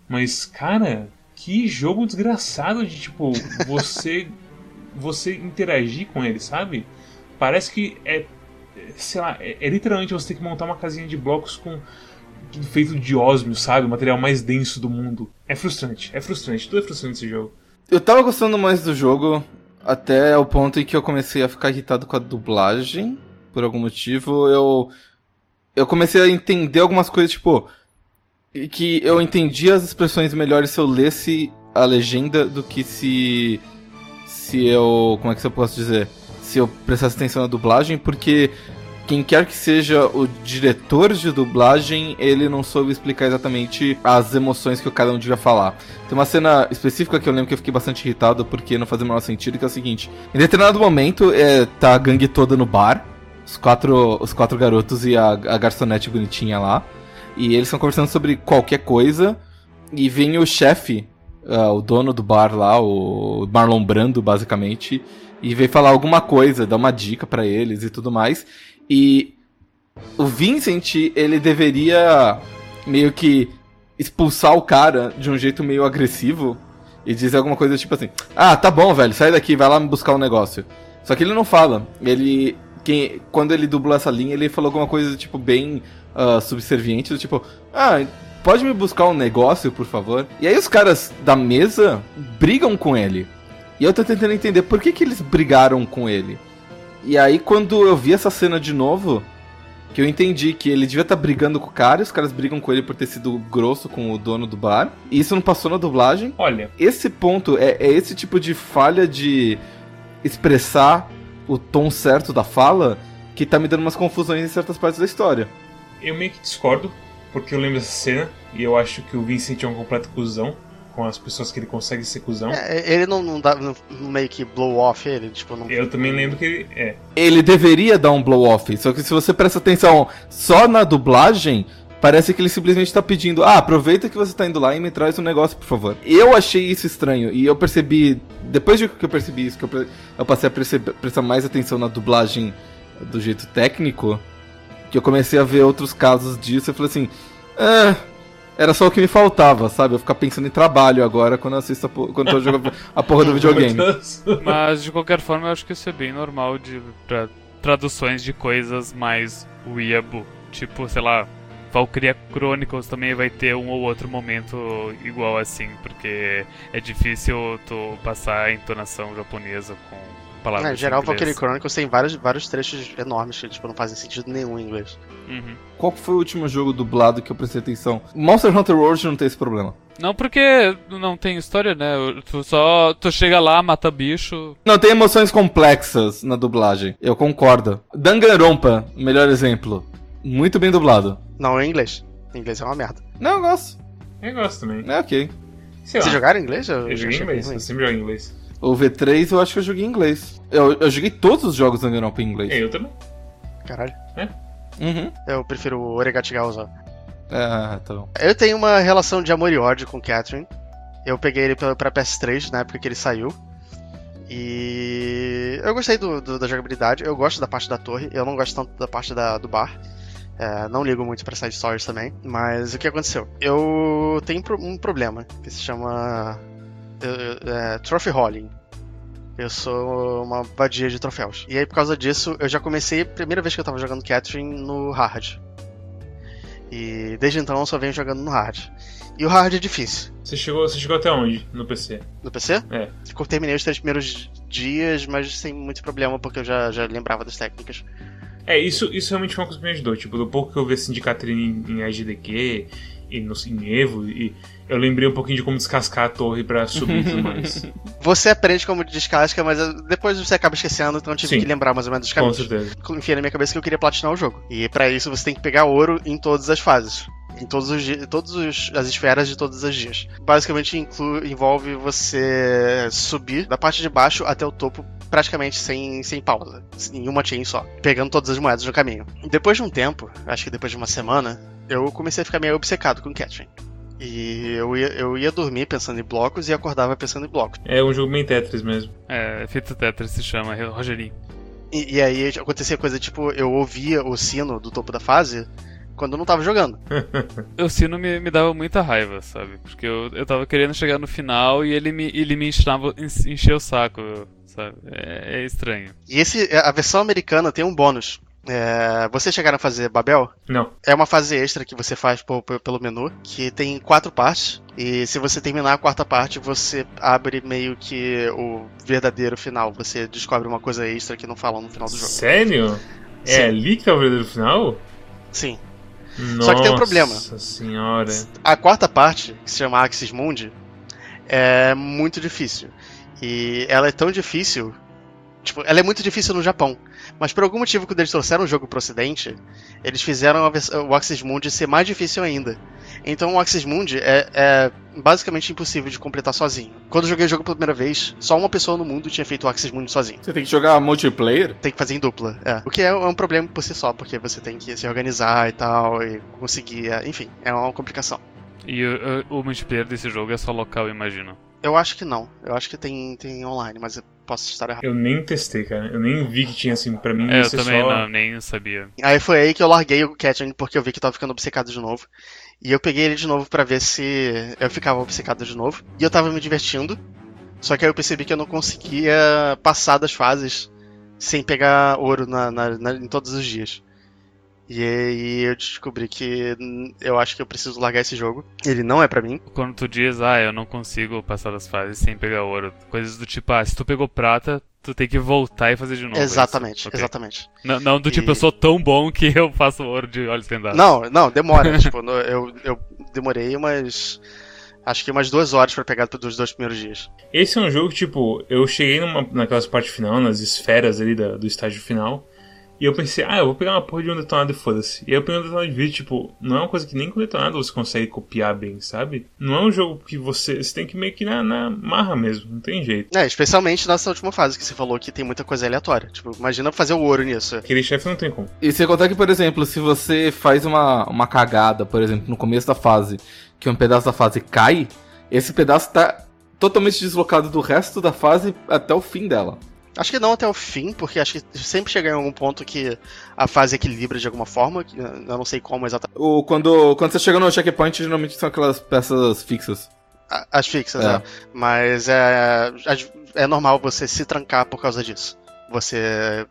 Speaker 4: Mas cara, que jogo desgraçado de tipo você você interagir com ele, sabe? Parece que é. Sei lá, é, é literalmente você ter que montar uma casinha de blocos com feito de ósmio, sabe? O material mais denso do mundo. É frustrante, é frustrante, tudo é frustrante esse jogo.
Speaker 1: Eu tava gostando mais do jogo até o ponto em que eu comecei a ficar irritado com a dublagem. Por algum motivo, eu. Eu comecei a entender algumas coisas, tipo. Que eu entendia as expressões melhores se eu lesse a legenda do que se se eu. Como é que eu posso dizer? Se eu prestasse atenção na dublagem, porque quem quer que seja o diretor de dublagem, ele não soube explicar exatamente as emoções que cada um devia falar. Tem uma cena específica que eu lembro que eu fiquei bastante irritado porque não fazia o menor sentido, que é o seguinte: em determinado momento, é, tá a gangue toda no bar, os quatro, os quatro garotos e a, a garçonete bonitinha lá, e eles estão conversando sobre qualquer coisa, e vem o chefe uh, o dono do bar lá, o Marlon Brando, basicamente, e veio falar alguma coisa, dar uma dica para eles e tudo mais. E o Vincent, ele deveria meio que expulsar o cara de um jeito meio agressivo e dizer alguma coisa tipo assim: "Ah, tá bom, velho, sai daqui, vai lá me buscar um negócio". Só que ele não fala. Ele quem quando ele dublou essa linha, ele falou alguma coisa tipo bem uh, subserviente, do tipo: "Ah, pode me buscar um negócio, por favor? E aí os caras da mesa brigam com ele. E eu tô tentando entender por que, que eles brigaram com ele. E aí, quando eu vi essa cena de novo, que eu entendi que ele devia estar tá brigando com o cara, e os caras brigam com ele por ter sido grosso com o dono do bar. E isso não passou na dublagem.
Speaker 4: Olha.
Speaker 1: Esse ponto é, é esse tipo de falha de expressar o tom certo da fala que tá me dando umas confusões em certas partes da história.
Speaker 4: Eu meio que discordo, porque eu lembro dessa cena e eu acho que o Vincent é um completo cuzão com as pessoas que ele consegue ser cuzão.
Speaker 2: É, ele não, não dá não, meio que blow off ele, tipo, não...
Speaker 4: Eu também lembro que ele é.
Speaker 1: Ele deveria dar um blow off, só que se você presta atenção só na dublagem, parece que ele simplesmente tá pedindo: "Ah, aproveita que você tá indo lá e me traz um negócio, por favor". Eu achei isso estranho e eu percebi depois de que eu percebi isso que eu, eu passei a perceber, prestar mais atenção na dublagem do jeito técnico, que eu comecei a ver outros casos disso, eu falei assim: "Ah, era só o que me faltava, sabe? Eu ficar pensando em trabalho agora quando eu assisto a, quando eu jogo a porra do videogame.
Speaker 3: Mas de qualquer forma, eu acho que isso é bem normal de pra traduções de coisas mais weeaboo. Tipo, sei lá, Valkyria Chronicles também vai ter um ou outro momento igual assim, porque é difícil tu passar a entonação japonesa com palavras. É,
Speaker 2: em geral, Valkyrie Chronicles tem vários, vários trechos enormes que tipo, não fazem sentido nenhum em inglês.
Speaker 1: Uhum. Qual foi o último jogo dublado que eu prestei atenção? Monster Hunter World não tem esse problema.
Speaker 3: Não, porque não tem história, né? Tu só tu chega lá, mata bicho.
Speaker 1: Não tem emoções complexas na dublagem. Eu concordo. Danganronpa, melhor exemplo. Muito bem dublado.
Speaker 2: Não, em inglês. Em inglês é uma merda.
Speaker 1: Não, eu gosto.
Speaker 4: Eu gosto também.
Speaker 1: É ok.
Speaker 2: Vocês jogaram em inglês?
Speaker 4: Eu, eu joguei em inglês, eu sempre jogo em inglês.
Speaker 1: O V3 eu acho que eu joguei em inglês. Eu, eu joguei todos os jogos da Europa em inglês.
Speaker 4: É, eu também.
Speaker 2: Caralho.
Speaker 4: É?
Speaker 1: Uhum.
Speaker 2: Eu prefiro o Oregatigaoza.
Speaker 1: Ah, tá bom.
Speaker 2: Eu tenho uma relação de amor e ódio com Catherine. Eu peguei ele pra, pra PS3 na época que ele saiu. E eu gostei do, do, da jogabilidade, eu gosto da parte da torre, eu não gosto tanto da parte da, do bar. É, não ligo muito pra side stories também. Mas o que aconteceu? Eu tenho um problema que se chama é, trophy hauling. Eu sou uma vadia de troféus. E aí, por causa disso, eu já comecei a primeira vez que eu tava jogando Catherine no hard. E desde então eu só venho jogando no hard. E o hard é difícil.
Speaker 4: Você chegou, você chegou até onde no PC?
Speaker 2: No PC?
Speaker 4: É.
Speaker 2: Eu terminei os três primeiros dias, mas sem muito problema, porque eu já, já lembrava das técnicas.
Speaker 4: É, isso, isso realmente foi uma coisa que me ajudou. Tipo, do pouco que eu vi assim de Catherine em, em e no, em Evo, e eu lembrei um pouquinho de como descascar a torre para subir e tudo mais.
Speaker 2: Você aprende como descasca, mas depois você acaba esquecendo, então eu tive Sim, que lembrar mais ou menos dos caminhos.
Speaker 4: Com certeza.
Speaker 2: Enfiei na minha cabeça que eu queria platinar o jogo. E para isso você tem que pegar ouro em todas as fases em todos os todas as esferas de todas as dias. Basicamente inclui, envolve você subir da parte de baixo até o topo praticamente sem, sem pausa, em uma chain só, pegando todas as moedas no caminho. Depois de um tempo, acho que depois de uma semana, eu comecei a ficar meio obcecado com Catherine. E eu ia, eu ia dormir pensando em blocos e acordava pensando em blocos.
Speaker 4: É um jogo bem Tetris mesmo.
Speaker 3: É, Fita Tetris se chama, Rogerinho.
Speaker 2: E, e, aí acontecia coisa tipo, eu ouvia o sino do topo da fase quando eu não tava jogando.
Speaker 3: o sino me, me dava muita raiva, sabe? Porque eu, eu tava querendo chegar no final e ele me, ele me enchava, encheu o saco, sabe? É, é estranho.
Speaker 2: E esse, a versão americana tem um bônus é, vocês chegaram a fazer Babel?
Speaker 4: Não.
Speaker 2: É uma fase extra que você faz por, por, pelo menu, que tem quatro partes. E se você terminar a quarta parte, você abre meio que o verdadeiro final. Você descobre uma coisa extra que não falam no final do jogo.
Speaker 4: Sério? É Sim. É ali que tá o verdadeiro final?
Speaker 2: Sim.
Speaker 4: Nossa
Speaker 2: Só que tem um problema.
Speaker 4: Nossa senhora.
Speaker 2: A quarta parte, que se chama Axis Mundi, é muito difícil. E ela é tão difícil Tipo, ela é muito difícil no Japão. Mas por algum motivo, quando eles trouxeram o jogo pro ocidente, eles fizeram o Axis Mundi ser mais difícil ainda. Então o Axis Mundi é, é, basicamente impossível de completar sozinho. Quando eu joguei o jogo pela primeira vez, só uma pessoa no mundo tinha feito o Axis Mundi sozinho.
Speaker 1: Você tem que jogar multiplayer?
Speaker 2: Tem que fazer em dupla, é. O que é, é um problema por si só, porque você tem que se organizar e tal, e conseguir. É, enfim, é uma complicação.
Speaker 3: E o, o multiplayer desse jogo é só local, imagino.
Speaker 2: Eu acho que não. Eu acho que tem, tem online, mas eu posso estar errado.
Speaker 4: Eu nem testei, cara. Eu nem vi que tinha assim, pra mim.
Speaker 3: É, eu também só... não, nem sabia.
Speaker 2: Aí foi aí que eu larguei o Catching porque eu vi que tava ficando obcecado de novo. E eu peguei ele de novo para ver se eu ficava obcecado de novo. E eu tava me divertindo. Só que aí eu percebi que eu não conseguia passar das fases sem pegar ouro na, na, na, em todos os dias. E aí eu descobri que eu acho que eu preciso largar esse jogo. Ele não é pra mim.
Speaker 3: Quando tu diz, ah, eu não consigo passar das fases sem pegar ouro. Coisas do tipo, ah, se tu pegou prata, tu tem que voltar e fazer de novo. é
Speaker 2: exatamente,
Speaker 3: Ok.
Speaker 2: exatamente.
Speaker 3: Não, não do tipo,
Speaker 2: E-
Speaker 3: eu sou tão bom que eu faço ouro de olhos vendados.
Speaker 2: Não, não, demora. tipo, no- eu, eu demorei umas. Acho que umas duas horas pra pegar dos dois primeiros dias.
Speaker 4: Esse é um jogo, tipo, eu cheguei numa, naquelas partes final, nas esferas ali da- do estágio final, e eu pensei, ah, eu vou pegar uma porra de um detonado e foda-se. E aí eu peguei um detonado de vídeo, tipo, não é uma coisa que nem com detonado você consegue copiar bem, sabe? Não é um jogo que você, você tem que meio que na, na marra mesmo, não tem jeito.
Speaker 2: É, especialmente nessa última fase que você falou que tem muita coisa aleatória. Tipo, imagina fazer o ouro nisso.
Speaker 4: Aquele chefe não tem como.
Speaker 1: E você contar que, por exemplo, se você faz uma, uma cagada, por exemplo, no começo da fase, que um pedaço da fase cai, esse pedaço tá totalmente deslocado do resto da fase até o fim dela.
Speaker 2: Acho que não até o fim, porque acho que sempre chega em algum ponto que a fase equilibra de alguma forma. que Eu não sei como exatamente.
Speaker 1: O, quando, quando você chega no checkpoint, geralmente são aquelas peças fixas.
Speaker 2: A- As fixas,
Speaker 1: É.
Speaker 2: né? Mas é, as- é normal você se trancar por causa disso. Você,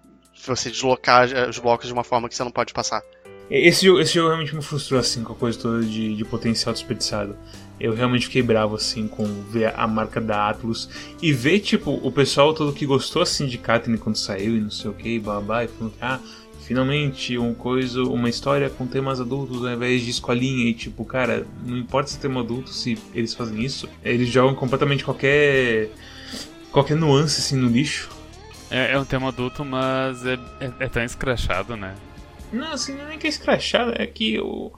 Speaker 2: você deslocar os blocos de uma forma que você não pode passar.
Speaker 4: Esse jogo, esse jogo realmente me frustrou, assim, com a coisa toda de, de potencial desperdiçado. Eu realmente fiquei bravo, assim, com ver a marca da Atlus e ver, tipo, o pessoal todo que gostou, assim, de Katyn quando saiu e não sei o que, babá, e falando que, ah, finalmente, um coisa, uma história com temas adultos ao invés de escolinha. E, tipo, cara, não importa se é tema adulto, se eles fazem isso, eles jogam completamente qualquer. qualquer nuance, assim, no lixo.
Speaker 3: É, é um tema adulto, mas é, é, é tão escrachado, né?
Speaker 4: Não, assim, não é nem que é escrachado, é que o...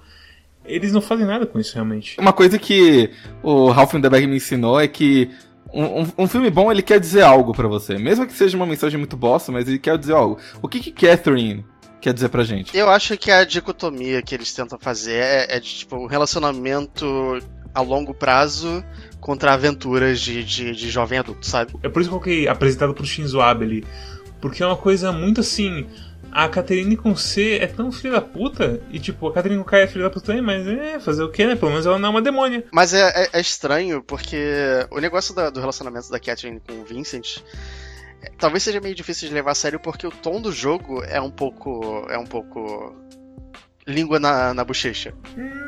Speaker 4: eles não fazem nada com isso, realmente.
Speaker 1: Uma coisa que o Ralph Winterberg me ensinou é que um, um- um filme bom, ele quer dizer algo pra você. Mesmo que seja uma mensagem muito bosta, mas ele quer dizer algo. O que que Catherine quer dizer pra gente?
Speaker 2: Eu acho que a dicotomia que eles tentam fazer é, é de tipo um relacionamento a longo prazo contra aventuras de, de, de jovem adulto, sabe?
Speaker 4: É por isso que eu coloquei apresentado pro Shinzo Abe ali. Porque é uma coisa muito assim. A Catherine com C é tão filha da puta. E tipo, a Catherine com K é filha da puta também, mas é, fazer o que, né? Pelo menos ela não é uma demônia.
Speaker 2: Mas é, é- é estranho porque o negócio da- do relacionamento da Catherine com o Vincent é, talvez seja meio difícil de levar a sério porque o tom do jogo é um pouco. é um pouco. língua na, na bochecha.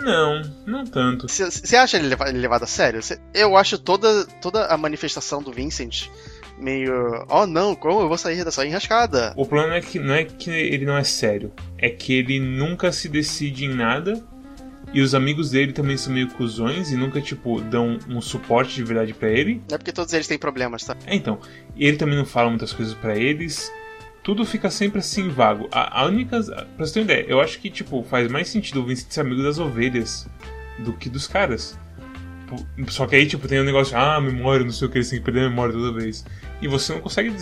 Speaker 4: Não, não tanto.
Speaker 2: Você acha ele, leva- ele levado a sério? Cê- eu acho toda, toda a manifestação do Vincent meio. Oh não, como eu vou sair dessa enrascada?
Speaker 4: O problema é que não é que ele não é sério. É que ele nunca se decide em nada. E os amigos dele também são meio cuzões e nunca, tipo, dão um suporte de verdade pra ele.
Speaker 2: É porque todos eles têm problemas, tá?
Speaker 4: É, então. Ele também não fala muitas coisas pra eles. Tudo fica sempre assim vago. A, a única. Pra você ter uma ideia, eu acho que, tipo, faz mais sentido o Vincent ser amigo das ovelhas do que dos caras. Pô, Só que aí, tipo, tem um negócio, ah, memória, não sei o que, eles têm que perder a memória toda vez. E você não consegue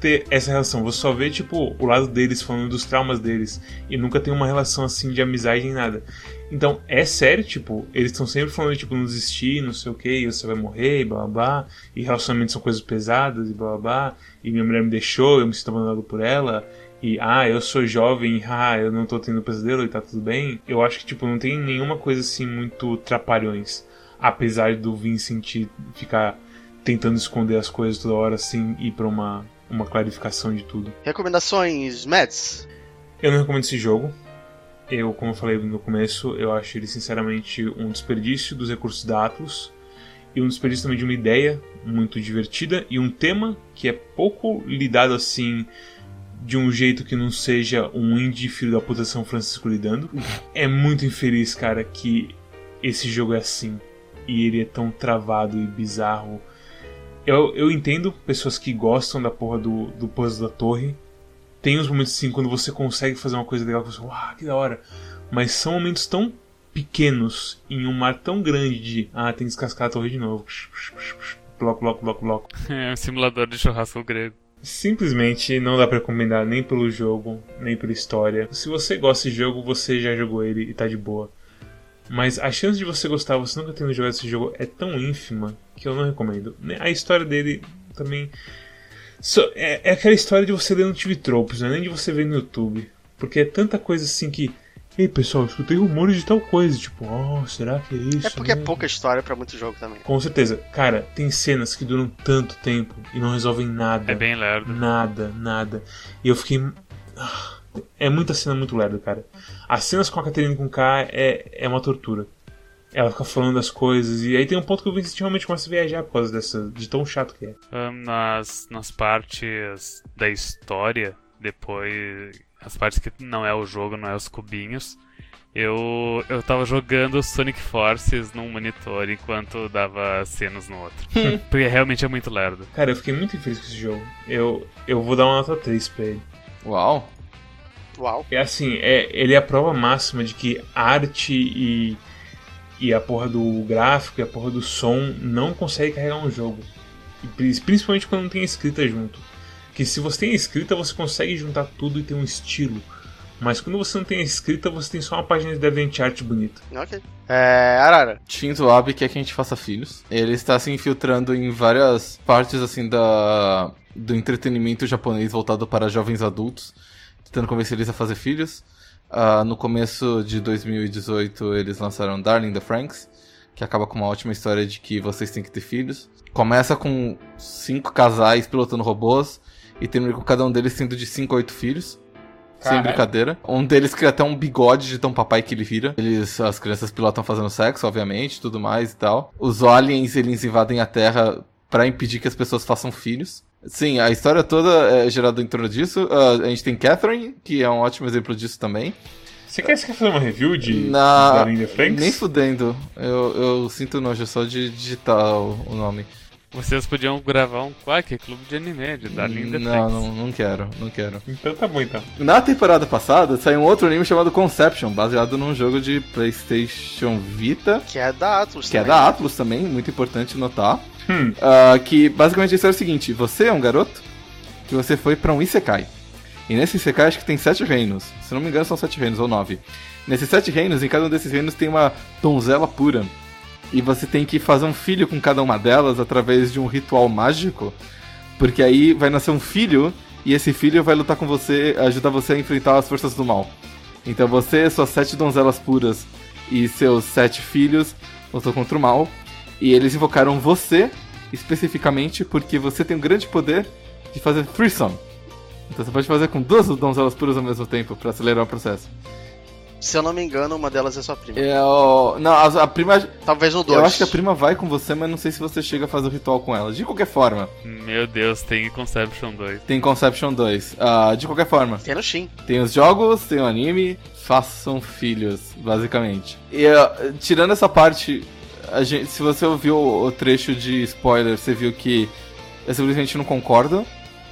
Speaker 4: ter essa relação. Você só vê, tipo, o lado deles falando dos traumas deles. E nunca tem uma relação assim de amizade nem nada. Então, é sério, tipo, eles estão sempre falando, tipo, não desistir, não sei o que, você vai morrer, e blá blá. E relacionamentos são coisas pesadas, e blá blá. E minha mulher me deixou, eu me sinto abandonado por ela. E, ah, eu sou jovem, ah, eu não tô tendo pesadelo e tá tudo bem. Eu acho que, tipo, não tem nenhuma coisa assim muito trapalhões. Apesar do Vincent ficar tentando esconder as coisas toda hora, assim, e ir pra uma, uma clarificação de tudo.
Speaker 2: Recomendações, Mads?
Speaker 4: Eu não recomendo esse jogo. Eu, como eu falei no começo, eu acho ele sinceramente um desperdício dos recursos da Atlus e um desperdício também de uma ideia muito divertida e um tema que é pouco lidado assim de um jeito que não seja um indie filho da puta São Francisco lidando. É muito infeliz, cara, que esse jogo é assim e ele é tão travado e bizarro. Eu, eu entendo pessoas que gostam da porra do, do puzzle da torre, tem uns momentos assim quando você consegue fazer uma coisa legal que você, uau, que da hora. Mas são momentos tão pequenos em um mar tão grande de, ah, tem que descascar a torre de novo. Bloco, bloco, bloco, bloco.
Speaker 3: É um simulador de churrasco grego.
Speaker 4: Simplesmente não dá pra recomendar nem pelo jogo, nem pela história. Se você gosta de jogo, você já jogou ele e tá de boa. Mas a chance de você gostar, você nunca tendo jogado esse jogo, é tão ínfima que eu não recomendo. A história dele também. Só- é, é aquela história de você ler no TV Tropes, não é nem de você ver no YouTube. Porque é tanta coisa assim que. Ei pessoal, escutei rumores de tal coisa. Tipo, oh, será que é isso?
Speaker 2: É porque é
Speaker 4: né?"
Speaker 2: pouca história pra muito jogo também.
Speaker 4: Com certeza. Cara, tem cenas que duram tanto tempo e não resolvem nada.
Speaker 3: É bem lerdo.
Speaker 4: Nada, nada. E eu fiquei. Ah, É muita cena muito lerda, cara. As cenas com a Catherine com K é, é uma tortura. Ela fica falando das coisas, e aí tem um ponto que o Vincent realmente começa a viajar por causa dessa, de tão chato que é.
Speaker 3: Ahn, nas, nas partes da história, depois. As partes que não é o jogo, não é os cubinhos. Eu, eu tava jogando Sonic Forces num monitor enquanto dava cenas no outro. Porque realmente é muito lerdo.
Speaker 4: Cara, eu fiquei muito infeliz com esse jogo. Eu, eu vou dar uma nota 3 pra ele.
Speaker 1: Uau.
Speaker 2: Uau.
Speaker 4: É assim, é, ele é a prova máxima de que arte e, e a porra do gráfico e a porra do som não consegue carregar um jogo. E pri- principalmente quando não tem escrita junto. Que se você tem escrita, você consegue juntar tudo e ter um estilo. Mas quando você não tem escrita, você tem só uma página de DeviantArt bonita.
Speaker 2: Ok. É. Arara.
Speaker 1: Shinzo Abe quer que a gente faça filhos. Ele está se infiltrando em várias partes assim da do entretenimento japonês voltado para jovens adultos, tentando convencer eles a fazer filhos. Ah, no começo de 2018 eles lançaram Darling the Franks, que acaba com uma ótima história de que vocês têm que ter filhos. Começa com cinco casais pilotando robôs e termina com cada um deles tendo de 5 a 8 filhos. Sem
Speaker 4: Caralho.
Speaker 1: brincadeira. Um deles cria até um bigode de tão papai que ele vira. Eles, as crianças pilotam fazendo sexo, obviamente, tudo mais e tal. Os aliens, eles invadem a Terra pra impedir que as pessoas façam filhos. Sim, a história toda é gerada em torno disso. Ah, a gente tem Catherine, que é um ótimo exemplo disso também.
Speaker 4: Você quer, você quer fazer uma review de
Speaker 1: Na...
Speaker 4: The Franxx?
Speaker 1: Nem fudendo. Eu, eu sinto nojo só de digitar o, o nome.
Speaker 3: Vocês podiam gravar um Quack, clube de anime, de Darling in the
Speaker 1: não, não, não quero, não quero.
Speaker 4: Então tá bom então.
Speaker 1: Na temporada passada saiu um outro anime chamado Conception, baseado num jogo de PlayStation Vita,
Speaker 2: Que é da Atlus.
Speaker 1: que é
Speaker 2: também.
Speaker 1: da Atlus também, muito importante notar.
Speaker 4: Hum,
Speaker 1: Ah, que basicamente história é o seguinte: você é um garoto que você foi pra um Isekai. E nesse Isekai acho que tem sete reinos. Se não me engano, são sete reinos ou nove. Nesses sete reinos, em cada um desses reinos tem uma donzela pura. E você tem que fazer um filho com cada uma delas através de um ritual mágico. Porque aí vai nascer um filho e esse filho vai lutar com você, ajudar você a enfrentar as forças do mal. Então você, suas sete donzelas puras e seus sete filhos lutam contra o mal. E eles invocaram você especificamente porque você tem um grande poder de fazer threesome. Então você pode fazer com duas donzelas puras ao mesmo tempo pra acelerar o processo.
Speaker 2: Se eu não me engano, uma delas é sua prima.
Speaker 1: É, o- não, a, a prima.
Speaker 2: Talvez no 2.
Speaker 1: Eu acho que a prima vai com você, mas não sei se você chega a fazer o ritual com ela. De qualquer forma,
Speaker 3: Meu Deus, tem Conception 2.
Speaker 1: tem Conception 2. Ah, de qualquer forma,
Speaker 2: Tem no Steam.
Speaker 1: tem os jogos, tem o anime, façam filhos, basicamente. E ah, tirando essa parte, a gente- se você ouviu o, o trecho de spoiler, você viu que eu simplesmente não concordo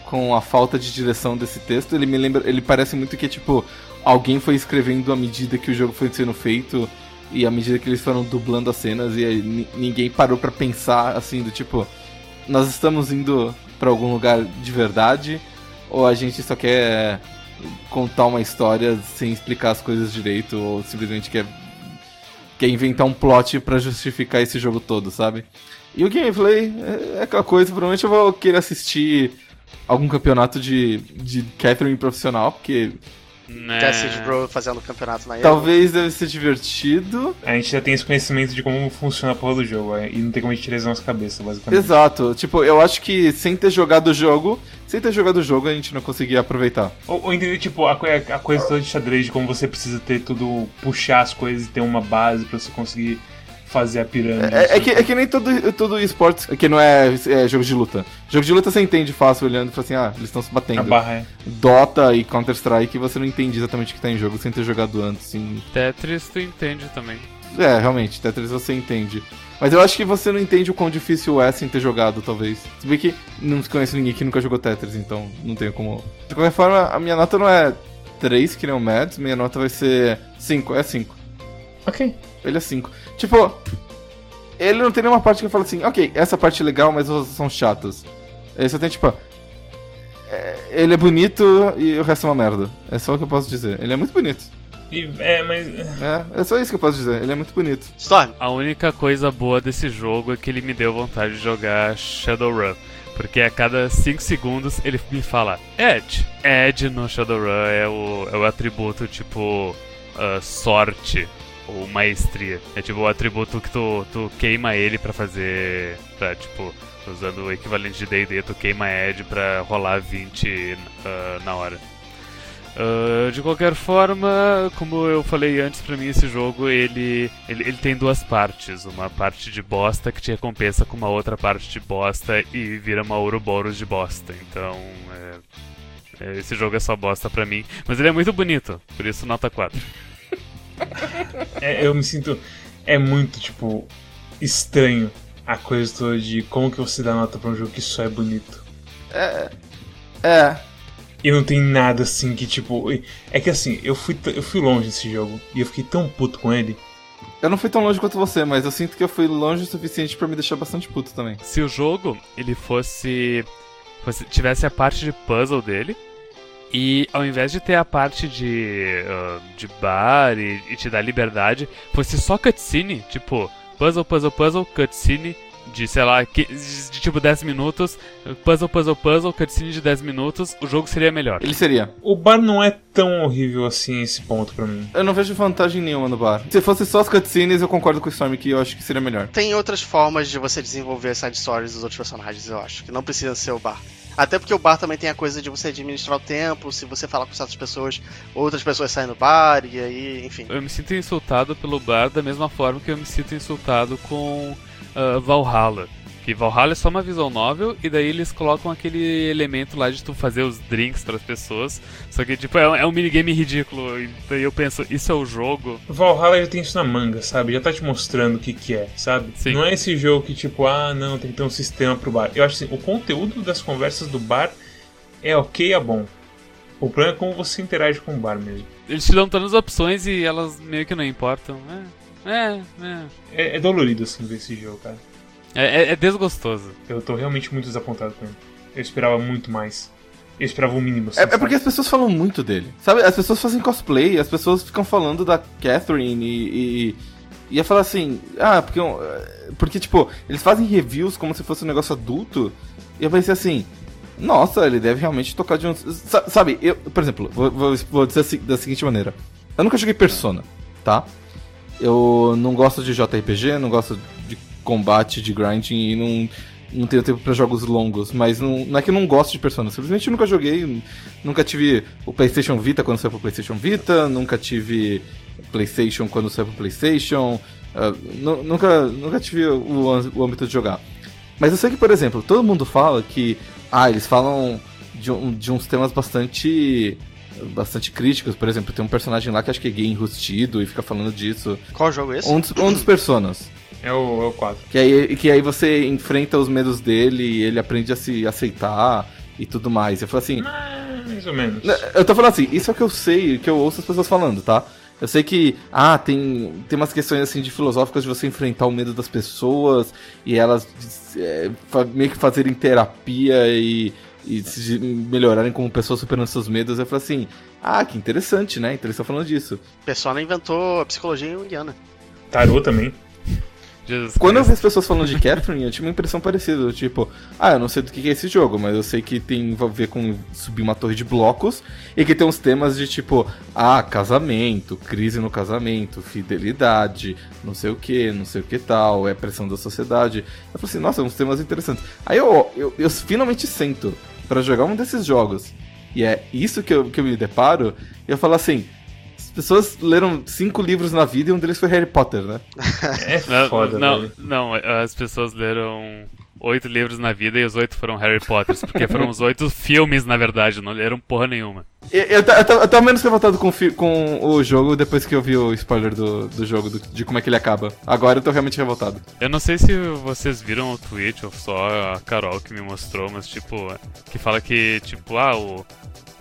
Speaker 1: com a falta de direção desse texto. Ele me lembra, ele parece muito que tipo alguém foi escrevendo à medida que o jogo foi sendo feito e à medida que eles foram dublando as cenas e aí ni- ninguém parou pra pensar assim do tipo nós estamos indo pra algum lugar de verdade ou a gente só quer contar uma história sem explicar as coisas direito ou simplesmente quer quer inventar um plot pra justificar esse jogo todo, sabe? E o gameplay é, é aquela coisa, provavelmente eu vou querer assistir algum campeonato de, de Catherine profissional, porque
Speaker 3: Né?
Speaker 2: Sid Bro fazendo campeonato na
Speaker 1: talvez deve ser divertido.
Speaker 4: a gente já tem esse conhecimento de como funciona a porra do jogo, é, e não tem como a gente tirar isso da nossa cabeça, basicamente.
Speaker 1: Exato, tipo, eu acho que sem ter jogado o jogo, sem ter jogado o jogo, a gente não conseguia aproveitar.
Speaker 4: Ou, ou entender, tipo, a, co- a coisa toda de xadrez, de como você precisa ter tudo, puxar as coisas e ter uma base pra você conseguir fazer a pirâmide.
Speaker 1: É, é que, é que nem todo, todo esportes que não é, é jogo de luta. Jogo de luta você entende fácil olhando e fala assim, ah, eles estão se
Speaker 4: A
Speaker 1: batendo.
Speaker 4: barra é.
Speaker 1: Dota e Counter-Strike você não entende exatamente o que tá em jogo sem ter jogado antes. Sim.
Speaker 3: Tetris tu entende também.
Speaker 1: É, realmente, Tetris você entende. Mas eu acho que você não entende o quão difícil é sem ter jogado, talvez. Se bem que não conheço ninguém que nunca jogou Tetris, então não tenho como. De qualquer forma, a minha nota não é 3, que nem o Mads, minha nota vai ser 5, é 5.
Speaker 4: Ok.
Speaker 1: Ele é 5. Tipo, ele não tem nenhuma parte que eu falo assim, ok, essa parte é legal, mas outras são chatas. Ele só tem, tipo. é, ele é bonito e o resto é uma merda. É só o que eu posso dizer. Ele é muito bonito.
Speaker 4: E, é, mas.
Speaker 1: É, é só isso que eu posso dizer. Ele é muito bonito.
Speaker 2: Storm.
Speaker 3: A única coisa boa desse jogo é que ele me deu vontade de jogar Shadowrun. Porque a cada 5 segundos ele me fala Edge. Edge no Shadowrun é o, é o atributo tipo ah, sorte ou maestria. É tipo o atributo que tu, tu queima ele pra fazer. Pra, tipo, usando o equivalente de DD, tu queima Edge pra rolar 20 ah, na hora. Uh, de qualquer forma, como eu falei antes, pra mim esse jogo ele, ele, ele tem duas partes. Uma parte de bosta que te recompensa com uma outra parte de bosta e vira uma Ouroboros de bosta. Então, é, é, esse jogo é só bosta pra mim. Mas ele é muito bonito, por isso nota 4.
Speaker 4: É, eu me sinto. É muito, tipo, estranho a coisa toda de como que você dá nota pra um jogo que só é bonito.
Speaker 1: É. É.
Speaker 4: E não tem nada assim que, tipo. É que assim, eu fui, eu fui longe desse jogo e eu fiquei tão puto com ele.
Speaker 1: Eu não fui tão longe quanto você, mas eu sinto que eu fui longe o suficiente pra me deixar bastante puto também.
Speaker 3: Se o jogo ele fosse, fosse tivesse a parte de puzzle dele e ao invés de ter a parte de, uh, de bar e, e te dar liberdade, fosse só cutscene, tipo puzzle, puzzle, puzzle, cutscene de, sei lá, que, de, de tipo 10 minutos, puzzle, puzzle, puzzle, cutscene de 10 minutos, o jogo seria melhor.
Speaker 1: Ele seria.
Speaker 4: O bar não é tão horrível assim esse ponto pra mim.
Speaker 1: Eu não vejo vantagem nenhuma no bar. Se fosse só as cutscenes, eu concordo com o Storm que eu acho que seria melhor.
Speaker 2: Tem outras formas de você desenvolver side stories dos outros personagens, eu acho, que não precisa ser o bar. Até porque o bar também tem a coisa de você administrar o tempo, se você falar com certas pessoas, outras pessoas saem do bar, e aí, enfim.
Speaker 3: Eu me sinto insultado pelo bar da mesma forma que eu me sinto insultado com uh, Valhalla. Que Valhalla é só uma visual novel e daí eles colocam aquele elemento lá de tu fazer os drinks para as pessoas. Só que, tipo, é um, é um minigame ridículo. E daí eu penso, isso é o jogo?
Speaker 4: Valhalla já tem isso na manga, sabe? Já tá te mostrando o que que é, sabe?
Speaker 3: Sim.
Speaker 4: Não é esse jogo que, tipo, ah, não, tem que ter um sistema pro bar. Eu acho assim, o conteúdo das conversas do bar é ok, é bom. O problema é como você interage com o bar mesmo.
Speaker 3: Eles te dão todas as opções e elas meio que não importam. É, é, é.
Speaker 4: É, é dolorido, assim, ver esse jogo, cara.
Speaker 3: É, é- é desgostoso.
Speaker 4: Eu tô realmente muito desapontado com ele. Eu esperava muito mais. Eu esperava o mínimo, assim,
Speaker 1: É, é porque as pessoas falam muito dele. Sabe, as pessoas fazem cosplay, as pessoas ficam falando da Catherine e. e ia falar assim, ah, porque, eu- porque, tipo, eles fazem reviews como se fosse um negócio adulto, e eu pensei assim, nossa, ele deve realmente tocar de um. sa- Sabe, eu, por exemplo, vou, vou- vou dizer assim- da seguinte maneira: eu nunca joguei Persona, tá? Eu não gosto de JRPG, não gosto de combate, de grinding e não, não tenho tempo pra jogos longos. Mas não, não é que eu não gosto de Persona, simplesmente nunca joguei. Nunca tive o PlayStation Vita quando saiu pro PlayStation Vita, nunca tive PlayStation quando saiu pro PlayStation. nu- nunca, nunca tive o, o âmbito de jogar. Mas eu sei que, por exemplo, todo mundo fala que. Ah, eles falam de, um- de uns temas bastante. Bastante críticos, por exemplo, tem um personagem lá que acho que é gay enrustido e fica falando disso.
Speaker 2: Qual jogo é esse?
Speaker 1: Um dos, um dos personas.
Speaker 4: É o, é o 4.
Speaker 1: Que aí, que aí você enfrenta os medos dele e ele aprende a se aceitar e tudo mais. Eu falo assim.
Speaker 4: Mais ou menos.
Speaker 1: Né, Eu tô falando assim, isso é o que eu sei, que eu ouço as pessoas falando, tá? Eu sei que, ah, tem, tem umas questões assim de filosóficas de você enfrentar o medo das pessoas e elas é, meio que fazerem terapia e, e se melhorarem como pessoas superando seus medos. Eu falo assim, ah, que interessante, né? Então eles estão falando disso.
Speaker 2: Persona inventou a psicologia junguiana.
Speaker 4: Tarô também.
Speaker 3: Jesus
Speaker 1: Quando eu vi as pessoas falando de Catherine, eu tive uma impressão parecida. Tipo, ah, eu não sei do que é esse jogo, mas eu sei que tem a ver com subir uma torre de blocos e que tem uns temas de tipo, ah, casamento, crise no casamento, fidelidade, não sei o que, não sei o que tal, é pressão da sociedade. Eu falei assim, nossa, uns temas interessantes. Aí eu, eu, eu finalmente sento pra jogar um desses jogos. E é isso que eu, que eu me deparo. E eu falo assim. As pessoas leram cinco livros na vida e um deles foi Harry Potter, né?
Speaker 4: É
Speaker 3: Não,
Speaker 4: foda,
Speaker 3: não,
Speaker 4: velho.
Speaker 3: não, as pessoas leram oito livros na vida e os oito foram Harry Potter, porque foram os oito filmes, na verdade, não leram porra nenhuma.
Speaker 1: Eu, eu, eu, eu tava menos revoltado com, com o jogo depois que eu vi o spoiler do, do jogo, do- de como é que ele acaba. Agora eu tô realmente revoltado.
Speaker 3: Eu não sei se vocês viram o tweet ou só a Carol que me mostrou, mas tipo, que fala que, tipo, ah, o.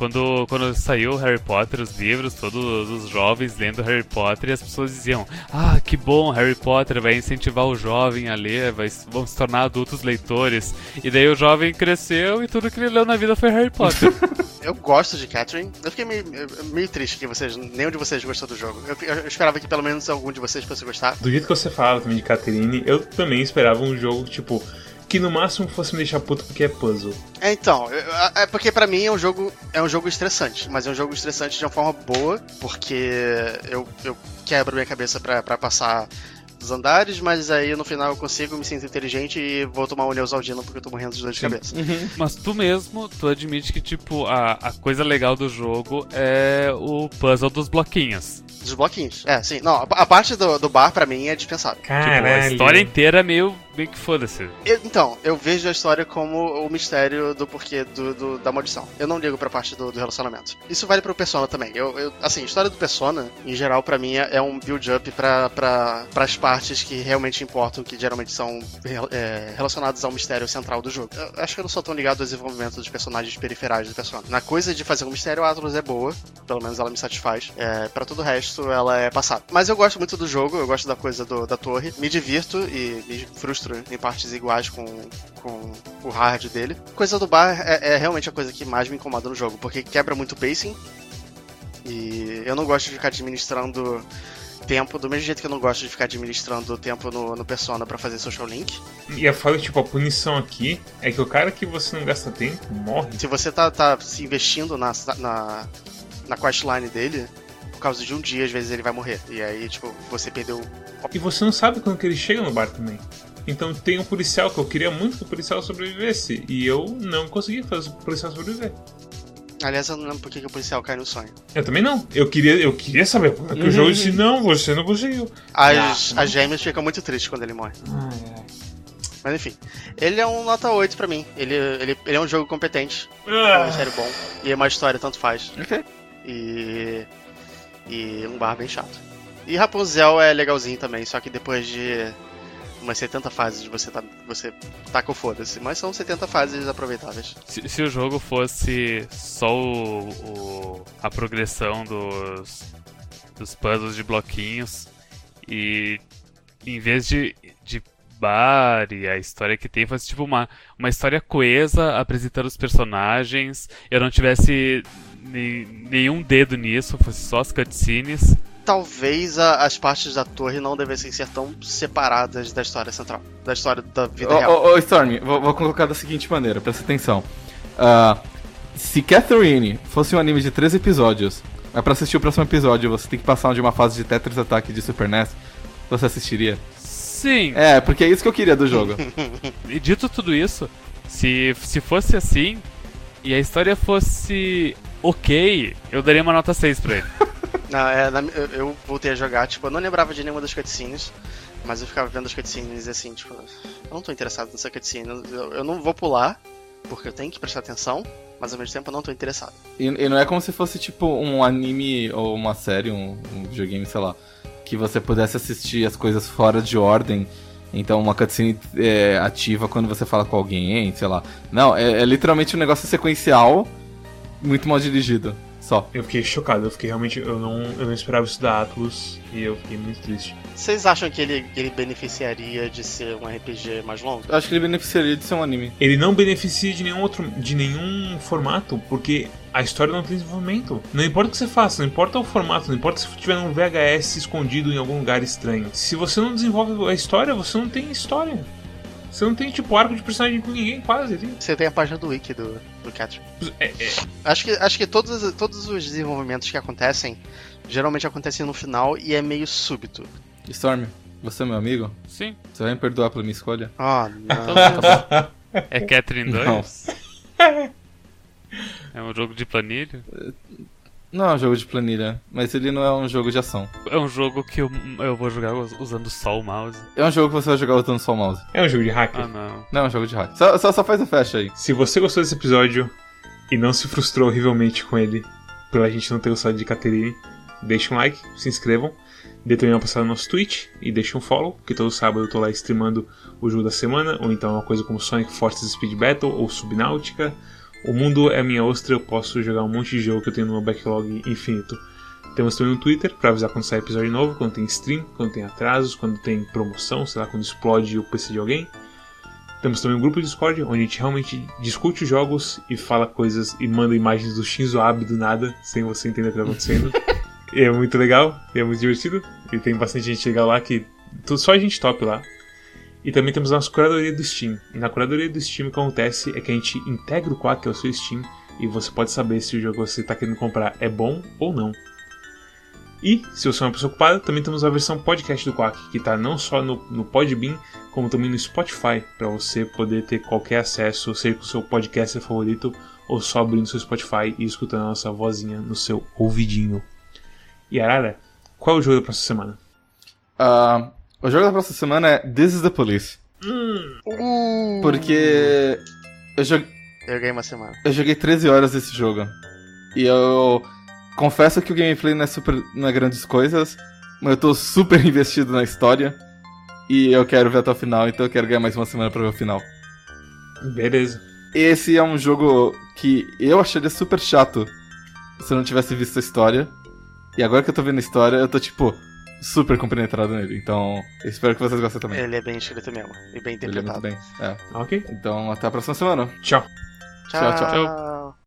Speaker 3: Quando, quando saiu Harry Potter, os livros, todos os jovens lendo Harry Potter, e as pessoas diziam: Ah, que bom, Harry Potter vai incentivar o jovem a ler, vai, vão se tornar adultos leitores. E daí o jovem cresceu e tudo que ele leu na vida foi Harry Potter.
Speaker 2: Eu gosto de Catherine. Eu fiquei meio, meio triste que vocês, nenhum de vocês gostou do jogo. Eu, eu esperava que pelo menos algum de vocês fosse gostar.
Speaker 4: Do jeito que você fala também de Catherine, eu também esperava um jogo, tipo, que no máximo fosse me deixar puto porque é puzzle.
Speaker 2: É, então, é porque pra mim é um jogo é um jogo estressante, mas é um jogo estressante de uma forma boa, porque eu, eu quebro minha cabeça pra, pra passar dos andares, mas aí no final eu consigo, me sinto inteligente e vou tomar o Neusaldina porque eu tô morrendo de dor de cabeça.
Speaker 3: Mas tu mesmo, tu admite que, tipo, a, a coisa legal do jogo é o puzzle dos bloquinhos.
Speaker 2: Dos bloquinhos. É, sim. Não, a, a parte do, do bar pra mim é dispensável.
Speaker 3: Tipo, a
Speaker 4: Caralho.
Speaker 3: história inteira é meio, meio que foda-se.
Speaker 2: Então, eu vejo a história como o mistério do porquê do, do- da maldição. Eu não ligo pra parte do, do relacionamento. Isso vale pro Persona também. Eu, eu- assim, a história do Persona, em geral, pra mim, é, é um build-up pra, pra, pras partes que realmente importam, que geralmente são é, relacionadas ao mistério central do jogo. Eu acho que eu não sou tão ligado ao desenvolvimento dos personagens periferais do Persona. Na coisa de fazer um mistério, a Atlas é boa, pelo menos ela me satisfaz. É, para todo o resto, ela é passada. Mas eu gosto muito do jogo, eu gosto da coisa do- da torre. Me divirto e me frustro em partes iguais com, com o hard dele. Coisa do bar é, é realmente a coisa que mais me incomoda no jogo, porque quebra muito o pacing. E eu não gosto de ficar administrando tempo, do mesmo jeito que eu não gosto de ficar administrando tempo no, no Persona pra fazer social link.
Speaker 4: E a foda, tipo, a punição aqui é que o cara que você não gasta tempo morre.
Speaker 2: Se você tá, tá se investindo na, na, na questline dele, por causa de um dia, às vezes ele vai morrer. E aí, tipo, você perdeu.
Speaker 4: E você não sabe quando que ele chega no bar também. Então tem um policial que eu queria muito que o policial sobrevivesse. E eu não consegui fazer o policial sobreviver.
Speaker 2: Aliás, eu não lembro por que, que o policial cai no sonho.
Speaker 4: Eu também não. Eu queria, eu queria saber porque o jogo disse, não, você não conseguiu.
Speaker 2: As, as gêmeas ficam muito tristes quando ele morre.
Speaker 4: Ai, ai.
Speaker 2: Mas enfim. Ele é um nota 8 pra mim. Ele, ele, ele é um jogo competente. É um
Speaker 4: Ah,
Speaker 2: mistério bom. E é uma história, tanto faz.
Speaker 1: Ok.
Speaker 2: E. E um bar bem chato. E Rapunzel é legalzinho também, só que depois de umas 70 fases você tá. Você taca o foda-se. Mas são 70 fases aproveitáveis.
Speaker 3: Se, se o jogo fosse só o, o- a progressão dos, dos puzzles de bloquinhos e em vez de, de bar e a história que tem fosse tipo uma, uma história coesa apresentando os personagens, eu não tivesse ne- nenhum dedo nisso, fosse só as cutscenes.
Speaker 2: Talvez a- as partes da torre não devessem ser tão separadas da história central. Da história da vida
Speaker 1: Ô,
Speaker 2: real.
Speaker 1: ô, ô, Storm, vou, vou colocar da seguinte maneira, presta atenção. Ah, se Catherine fosse um anime de três episódios, mas pra assistir o próximo episódio você tem que passar de uma fase de Tetris Attack de Super NES, você assistiria?
Speaker 3: Sim,
Speaker 1: É, porque é isso que eu queria do jogo.
Speaker 3: E dito tudo isso, se, se fosse assim e a história fosse ok, eu daria uma nota 6 pra ele.
Speaker 2: Não, é, na- eu, eu voltei a jogar, tipo, eu não lembrava de nenhuma das cutscenes, mas eu ficava vendo as cutscenes e assim, tipo, eu não tô interessado nessa cutscene, eu, eu não vou pular, porque eu tenho que prestar atenção, mas ao mesmo tempo eu não tô interessado.
Speaker 1: E, e não é como se fosse tipo um anime ou uma série, um, um videogame, sei lá, que você pudesse assistir as coisas fora de ordem. Então uma cutscene é, ativa quando você fala com alguém, sei lá. Não, é, é literalmente um negócio sequencial, muito mal dirigido. Só.
Speaker 4: Eu fiquei chocado, eu fiquei realmente. Eu não, eu não esperava isso da Atlus e eu fiquei muito triste.
Speaker 2: Vocês acham que ele, ele beneficiaria de ser um RPG mais longo?
Speaker 1: Eu acho que ele beneficiaria de ser um anime.
Speaker 4: Ele não beneficia de nenhum outro. de nenhum formato, porque a história não tem desenvolvimento. Não importa o que você faça, não importa o formato, não importa se tiver um VHS escondido em algum lugar estranho. Se você não desenvolve a história, você não tem história. Você não tem, tipo, arco de personagem com ninguém, quase. ali.
Speaker 2: Você tem a página do wiki do, do Catherine.
Speaker 4: É, é,
Speaker 2: Acho que, acho que todos, todos os desenvolvimentos que acontecem, geralmente acontecem no final e é meio súbito.
Speaker 1: Storm, você é meu amigo?
Speaker 3: Sim,
Speaker 1: Você vai me perdoar pela minha escolha?
Speaker 2: Ah,
Speaker 3: então
Speaker 2: não.
Speaker 3: É Catherine
Speaker 1: Não.
Speaker 3: 2? É um jogo de planilha?
Speaker 1: Não é um jogo de planilha, mas ele não é um jogo de ação.
Speaker 3: É um jogo que eu, eu vou jogar us- usando só o mouse.
Speaker 1: É um jogo que você vai jogar usando só o mouse.
Speaker 4: é um jogo de hacker.
Speaker 3: Ah, não.
Speaker 1: Não é um jogo de hack. Só, só, só faz a fecha aí.
Speaker 4: Se você gostou desse episódio e não se frustrou horrivelmente com ele pela gente não ter gostado de Caterine, deixe um like, se inscrevam, dê também uma passada no nosso Twitch e deixe um follow, que todo sábado eu tô lá streamando o jogo da semana, ou então uma coisa como Sonic Forces Speed Battle ou Subnáutica. O mundo é minha ostra, eu posso jogar um monte de jogo que eu tenho no meu backlog infinito. Temos também um Twitter para avisar quando sai episódio novo, quando tem stream, quando tem atrasos, quando tem promoção, sei lá, quando explode o PC de alguém. Temos também um grupo de Discord onde a gente realmente discute os jogos e fala coisas e manda imagens do Shinzo Abe do nada, sem você entender o que está acontecendo. e é muito legal, e é muito divertido. E tem bastante gente legal lá que. Só a gente top lá. E também temos a nossa curadoria do Steam. E na curadoria do Steam o que acontece é que a gente integra o quadro que é o seu Steam e você pode saber se o jogo que você está querendo comprar é bom ou não. E, se você é uma pessoa ocupada, também temos a versão podcast do Quack, que está não só no, no Podbean, como também no Spotify, para você poder ter qualquer acesso, seja com o seu podcast favorito ou só abrindo seu Spotify e escutando a nossa vozinha no seu ouvidinho. E Arara, qual é o jogo da próxima semana?
Speaker 1: Uh, o jogo da próxima semana é This is the Police.
Speaker 2: Uh,
Speaker 1: Porque eu, jo
Speaker 2: Eu ganhei uma semana.
Speaker 1: eu joguei 13 horas desse jogo. E eu confesso que o gameplay não é super. não é grandes coisas, mas eu tô super investido na história. E eu quero ver até o final, então eu quero ganhar mais uma semana pra ver o final.
Speaker 4: Beleza.
Speaker 1: Esse é um jogo que eu acharia super chato se eu não tivesse visto a história. E agora que eu tô vendo a história, eu tô tipo super compenetrado nele. Então, espero que vocês gostem também.
Speaker 2: Ele é bem escrito mesmo. E bem
Speaker 1: Ele é muito
Speaker 2: interpretado.
Speaker 1: bem. É.
Speaker 4: Ok.
Speaker 1: Então, até a próxima semana.
Speaker 4: Tchau.
Speaker 1: Tchau, tchau.
Speaker 2: tchau.